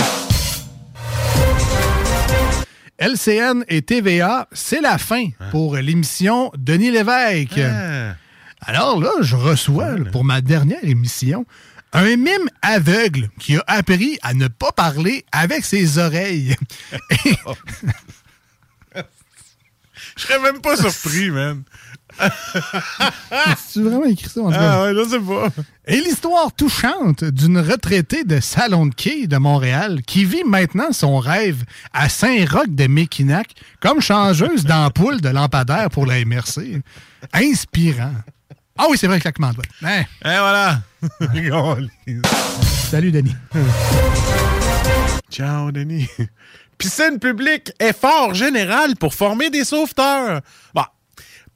LCN et TVA, c'est la fin pour l'émission Denis Lévesque. Ah. Alors là, je reçois là, pour ma dernière émission un mime aveugle qui a appris à ne pas parler avec ses oreilles. <laughs> Je serais même pas surpris, man. <laughs> tu vraiment écrit ça en tout Ah ouais, je sais pas. Et l'histoire touchante d'une retraitée de salon de quai de Montréal qui vit maintenant son rêve à Saint-Roch de Méquinac comme changeuse d'ampoule de lampadaire pour la MRC. Inspirant. Ah oui, c'est vrai, claquement de doigts. Hein? Et voilà. <laughs> Salut, Denis. Ciao, Denis. Piscine publique, effort général pour former des sauveteurs. Bon,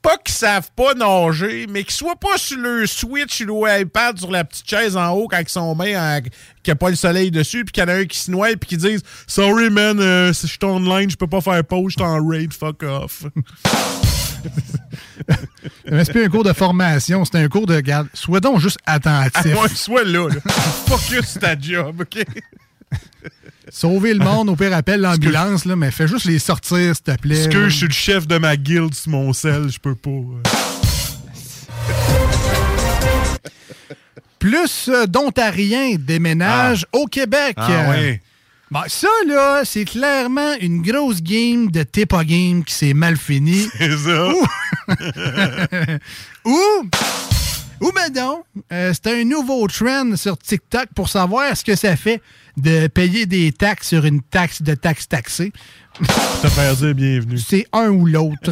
pas qu'ils savent pas nager, mais qu'ils soient pas sur le switch ou iPad sur la petite chaise en haut quand ils sont bien, qu'il n'y a pas le soleil dessus, puis qu'il y en a un qui se noie, puis qui disent Sorry man, euh, je suis online, je peux pas faire pause, je suis en raid, fuck off. <laughs> C'est pas un cours de formation, c'est un cours de garde. Sois donc juste attentif. Ah ouais, sois là, là. Focus ta job, OK? <laughs> Sauver le monde, au pire, appelle l'ambulance, là, mais fais juste les sortir, s'il te plaît. Est-ce que je suis le chef de ma guilde sur mon sel? Je peux pas. Plus euh, d'Ontariens déménagent au Québec. Ah ouais. Bon, ça, là, c'est clairement une grosse game de t'es pas game qui s'est mal finie. <laughs> C'est ça. Ou, <laughs> ou, ou ben donc, euh, c'est un nouveau trend sur TikTok pour savoir ce que ça fait de payer des taxes sur une taxe de taxe taxée. Te faire dire bienvenue. C'est un ou l'autre. <laughs>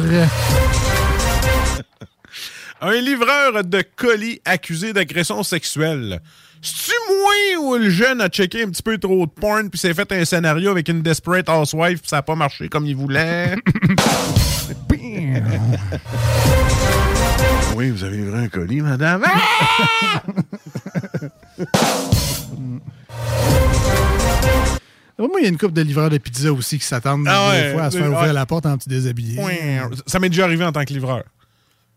Un livreur de colis accusé d'agression sexuelle. C'est-tu moi ou le jeune a checké un petit peu trop de porn puis s'est fait un scénario avec une desperate housewife puis ça n'a pas marché comme il voulait? <laughs> oui, vous avez livré un colis, madame. Ah! <laughs> Moi, il y a une couple de livreurs de pizza aussi qui s'attendent Ah des fois à se faire ouvrir la porte en petit déshabillé. Ça m'est déjà arrivé en tant que livreur.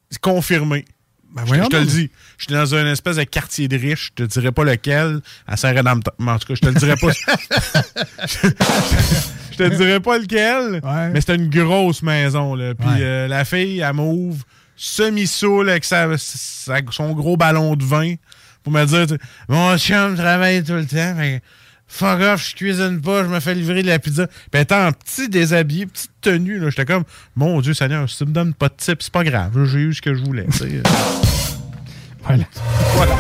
C'est confirmé. Ben je, te le dis. Je suis dans une espèce de quartier de riche. Je te dirais pas lequel. À Saint-Rédempteur. Mais En tout cas, je te le dirais pas. <laughs> je te dirais pas lequel. Mais c'était une grosse maison. Là. Puis Ouais. euh, la fille, elle m'ouvre semi-saoule avec sa- sa- son gros ballon de vin pour me dire Mon chum travaille tout le temps. que fuck off, je cuisine pas, je me fais livrer de la pizza. Puis étant en petit déshabillé, petite tenue, là, j'étais comme Mon Dieu Seigneur, si tu me donnes pas de tips, c'est pas grave. J'ai eu ce que je voulais. <laughs> Voilà. Voilà.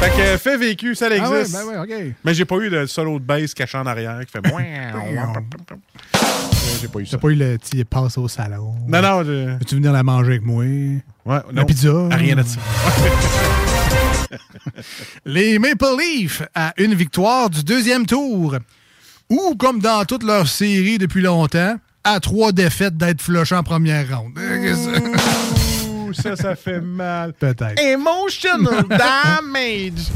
Fait que fait vécu, ça Ah ouais, existe. ben ouais, OK. Mais j'ai pas eu de solo de bass caché en arrière qui fait. <laughs> j'ai pas eu ça. T'as pas eu le petit passe au salon? Non, non. je- Veux-tu venir la manger avec moi? Ouais, La non. pizza? Rien de ça. <laughs> <laughs> Les Maple Leafs à une victoire du deuxième tour. Ou, comme dans toute leur série depuis longtemps, à trois défaites d'être flushé en première ronde. Ouh, ça, ça fait mal. Peut-être. Emotional <laughs> damage.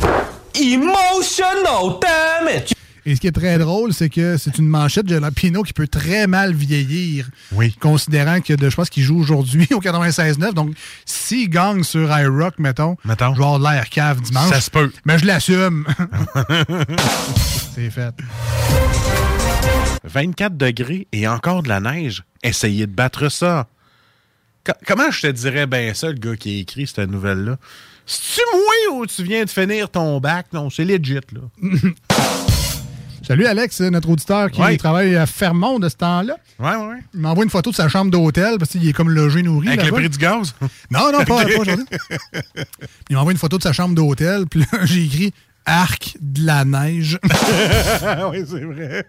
Emotional damage! Et ce qui est très drôle, c'est que c'est une manchette de Jalapino qui peut très mal vieillir. Oui. Considérant que de- je pense qu'il joue aujourd'hui <laughs> au 96.9. Donc, s'il gagne sur iRock, mettons, Mettons. je vais avoir de l'air cave dimanche. Ça se peut. Mais je l'assume. <laughs> c'est fait. 24 degrés et encore de la neige. Essayez de battre ça. Co- comment je te dirais bien ça, le gars qui a écrit cette nouvelle-là? C'est-tu moi ou tu viens de finir ton bac? Non, c'est legit, là. <laughs> Salut Alex, notre auditeur qui Ouais. travaille à Fermont de ce temps-là. Ouais, ouais, ouais. Il m'envoie une photo de sa chambre d'hôtel parce qu'il est comme logé nourri. Avec le prix du gaz? <laughs> Non, non, pas, aujourd'hui. <laughs> Il m'envoie une photo de sa chambre d'hôtel, puis là, j'ai écrit Arc de la neige. <laughs> oui, c'est vrai.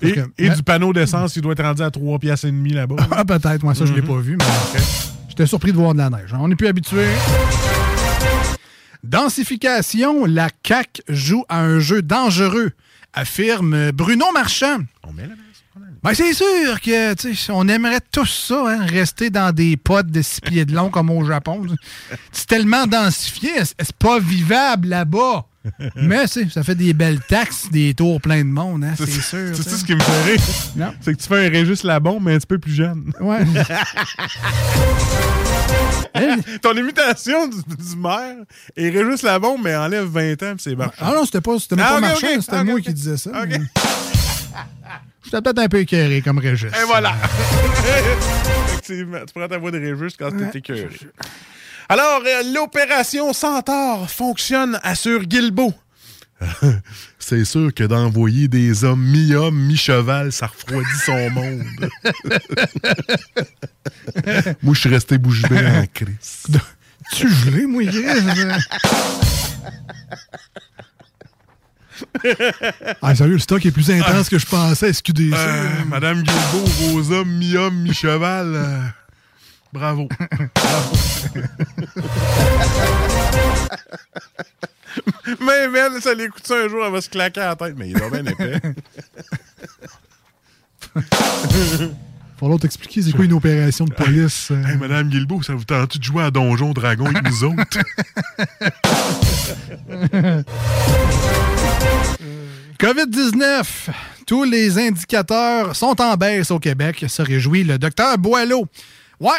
Et, que- et du panneau d'essence, il doit être rendu à 3 piastres et demi là-bas. ah, peut-être, moi, ça, je l'ai pas vu, mais j'étais surpris de voir de la neige. On n'est plus habitué. Densification, la CAQ joue à un jeu dangereux, affirme Bruno Marchand. On met la Ben, c'est sûr que, on aimerait tous ça, hein, rester dans des potes de six pieds de long comme au Japon. C'est tellement densifié, c'est pas vivable là-bas? <laughs> Mais ça fait des belles taxes, des tours pleins de monde, hein, c'est sûr. C'est ce qui me fait rire. Non. C'est que tu fais un Régis Labon, mais un petit peu plus jeune. Ouais. <laughs> <laughs> Ton imitation du, du maire est Régis Labon, mais enlève 20 ans, puis c'est marrant. Ah non, c'était pas, c'était Ah, pas ok, marchand, ok, c'était moi ok. qui disais ça. Mais- J'étais peut-être un peu écœuré comme Régis. Et voilà. <laughs> Effectivement, tu prends ta voix de Régis quand t'es écœuré. Alors, euh, l'opération Centaure fonctionne, assure Guilbeault. <laughs> C'est sûr que d'envoyer des hommes mi-homme, mi-cheval, ça refroidit son <laughs> monde. moi, je suis resté bouche bée en crise. <laughs> Tu gelé, moi? <laughs> Ah, sérieux, le stock est plus intense que je pensais SQDC. Euh, Madame Guilbeault, vos hommes mi-homme, mi-cheval, euh, bravo. Bravo. <laughs> Mais elle, ça l'écoute ça un jour, elle va se claquer à la tête? Mais il est bien épais. <laughs> Faut l'autre t'expliquer c'est quoi une opération de police. euh? Hey, Madame Guilbeault, ça vous tente de jouer à Donjon Dragon avec nous autres? <laughs> COVID-19. Tous les indicateurs sont en baisse au Québec, se réjouit le docteur Boileau. Ouais,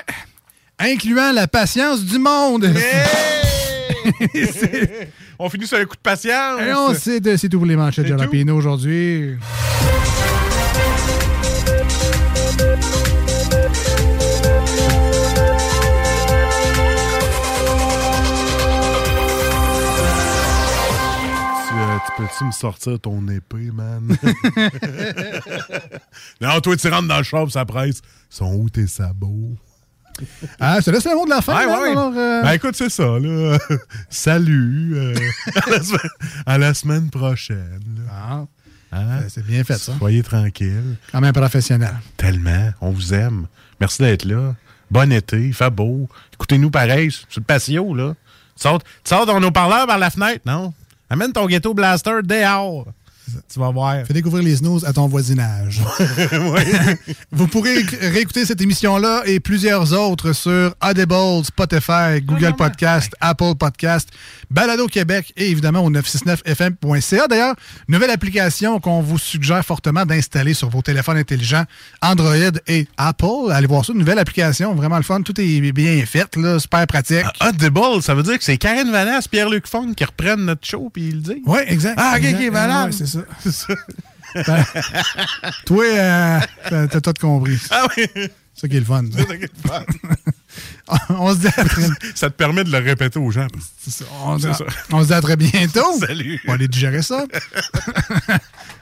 incluant la patience du monde. On finit sur un coup de patience. Et on sait, c'est tout pour les manchettes de. Jalapeno aujourd'hui. Tu, euh, tu peux-tu me sortir ton épée, man? <laughs> non, toi, tu rentres dans le shop, ça presse. Sont où tes sabots? Ah, c'est là, c'est le mot de la fin. Ouais, ouais. alors, euh, Ben écoute, c'est ça, là. <laughs> Salut. euh, à, la semaine, à la semaine prochaine. là. Hein? c'est bien fait, ça. Soyez tranquille. Quand même professionnel. Tellement. On vous aime. Merci d'être là. Bon été. Il fait beau. Écoutez-nous pareil sur le patio, là. Tu sors, tu sors dans nos parleurs par la fenêtre, non? Amène ton ghetto blaster dehors. Tu vas voir. Fais découvrir les snooze à ton voisinage. <laughs> <laughs> Vous pourrez éc- réécouter cette émission-là et plusieurs autres sur Audible, Spotify, Google Podcast, Apple Podcast, Balado Québec et évidemment au 969fm.ca. D'ailleurs, nouvelle application qu'on vous suggère fortement d'installer sur vos téléphones intelligents Android et Apple. Allez voir ça, une nouvelle application, vraiment le fun. Tout est bien fait, là, super pratique. Audible, ça veut dire que c'est Karen Vanasse, Pierre-Luc Fong qui reprennent notre show puis ils le disent. Oui, exact. Ah, ok, Exact. ok, valable. Ouais, c'est ça. Ben, toi, euh, t'as tout compris. Ah oui. C'est ça qui est le fun. ça. C'est ça qui est le fun. <laughs> On se dit à très, Ça te permet de le répéter aux gens. on, C'est se- ça. on se dit à très bientôt. Salut. On va aller digérer ça. <laughs>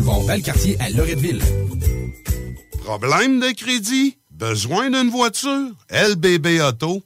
Valcartier à Loretteville. Problème de crédit? Besoin d'une voiture? LBBauto.com.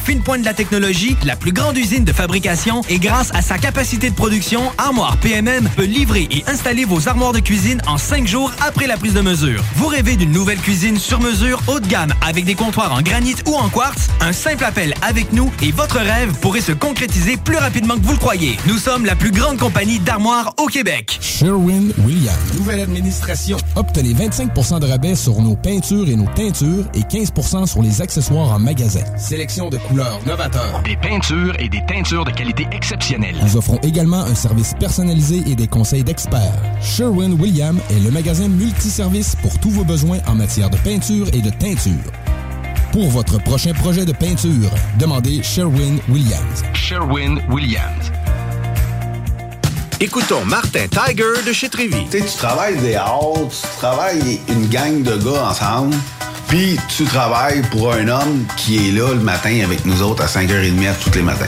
fine pointe de la technologie, la plus grande usine de fabrication et grâce à sa capacité de production, Armoire PMM peut livrer et installer vos armoires de cuisine en cinq jours après la prise de mesure. Vous rêvez d'une nouvelle cuisine sur mesure haut de gamme avec des comptoirs en granit ou en quartz? Un simple appel avec nous et votre rêve pourrait se concrétiser plus rapidement que vous le croyez. Nous sommes la plus grande compagnie d'armoires au Québec. Sherwin-Williams. Nouvelle administration. Obtenez 25% de rabais sur nos peintures et nos teintures et 15% sur les accessoires en magasin. Sélection de couleurs novateurs. Des peintures et des teintures de qualité exceptionnelle. Nous offrons également un service personnalisé et des conseils d'experts. Sherwin-Williams est le magasin multiservice pour tous vos besoins en matière de peinture et de teinture. Pour votre prochain projet de peinture, demandez Sherwin-Williams. Sherwin-Williams. Écoutons Martin Tiger de chez Trévy. Tu sais, tu travailles des heures, tu travailles une gang de gars ensemble, puis tu travailles pour un homme qui est là le matin avec nous autres à 5h30 tous les matins.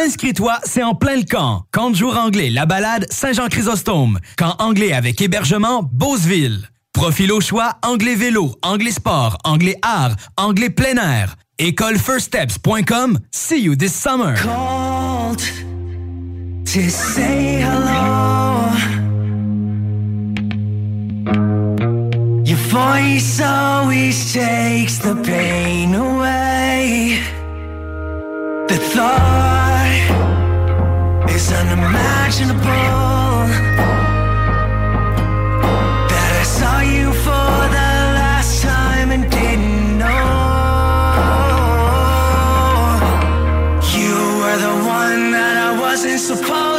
Inscris-toi, c'est en plein le camp. Camp de jour anglais, la balade, Saint-Jean-Chrysostome. Camp anglais avec hébergement, Beauceville. Profil au choix, anglais vélo, anglais sport, anglais art, anglais plein air. Écolefirststeps.com. See you this summer. Called to say hello. Your voice always takes the pain away. The thought is unimaginable. That I saw you for the last time and didn't know. You were the one that I wasn't supposed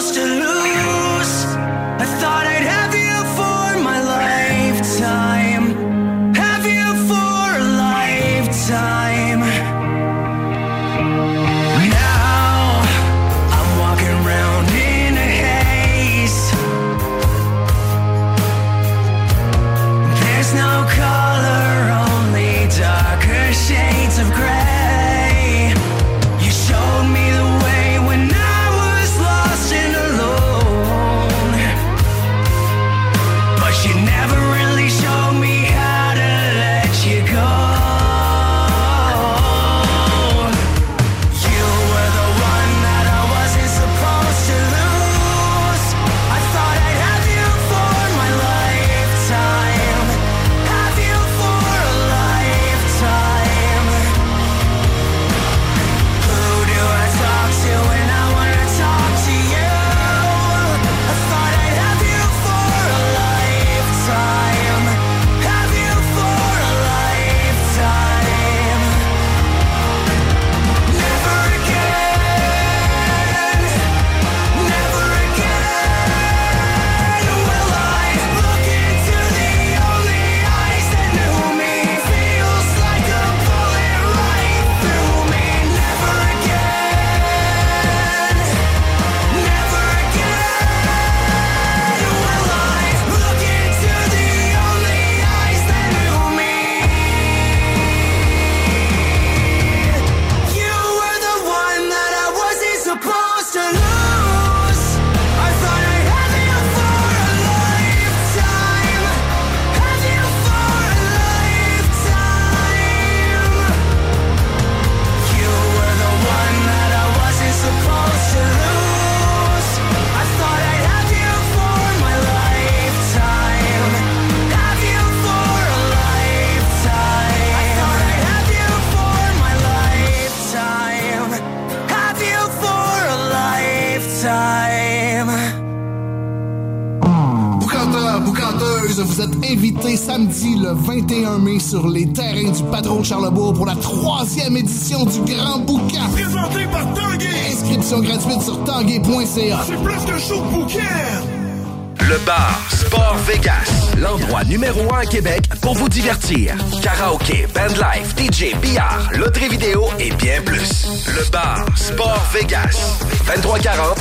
shades of gray. Sur les terrains du Patron Charlebourg pour la troisième édition du Grand Boucan. Présenté par Tanguay. Inscription gratuite sur tanguay.ca. C'est plus qu'un show de bouquin. Le bar Sport Vegas, l'endroit numéro un à Québec pour vous divertir. Karaoke, bandlife, DJ, billard, loterie vidéo et bien plus. Le bar Sport Vegas, 2340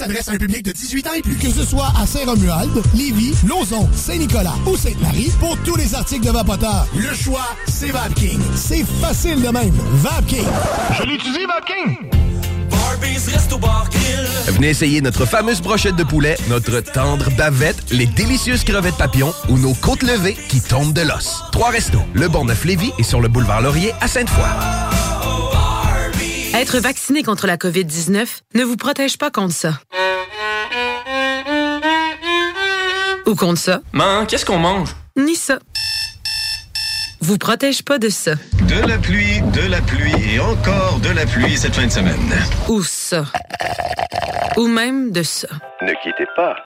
s'adresse à un public de 18 ans et plus. Que ce soit à Saint-Romuald, Lévis, Lauson, Saint-Nicolas ou Sainte-Marie, pour tous les articles de Vapoteur, le choix, c'est VapKing. C'est facile de même. VapKing. Je l'utilise, VapKing. Venez essayer notre fameuse brochette de poulet, notre tendre bavette, les délicieuses crevettes papillons ou nos côtes levées qui tombent de l'os. Trois restos, le Bonneuf Lévis et sur le boulevard Laurier à Sainte-Foy. Être vacciné contre la COVID-19 ne vous protège pas contre ça. Ou contre ça. Man, qu'est-ce qu'on mange? Ni ça. Vous protège pas de ça. De la pluie, de la pluie et encore de la pluie cette fin de semaine. Ou ça. Ou même de ça. Ne quittez pas.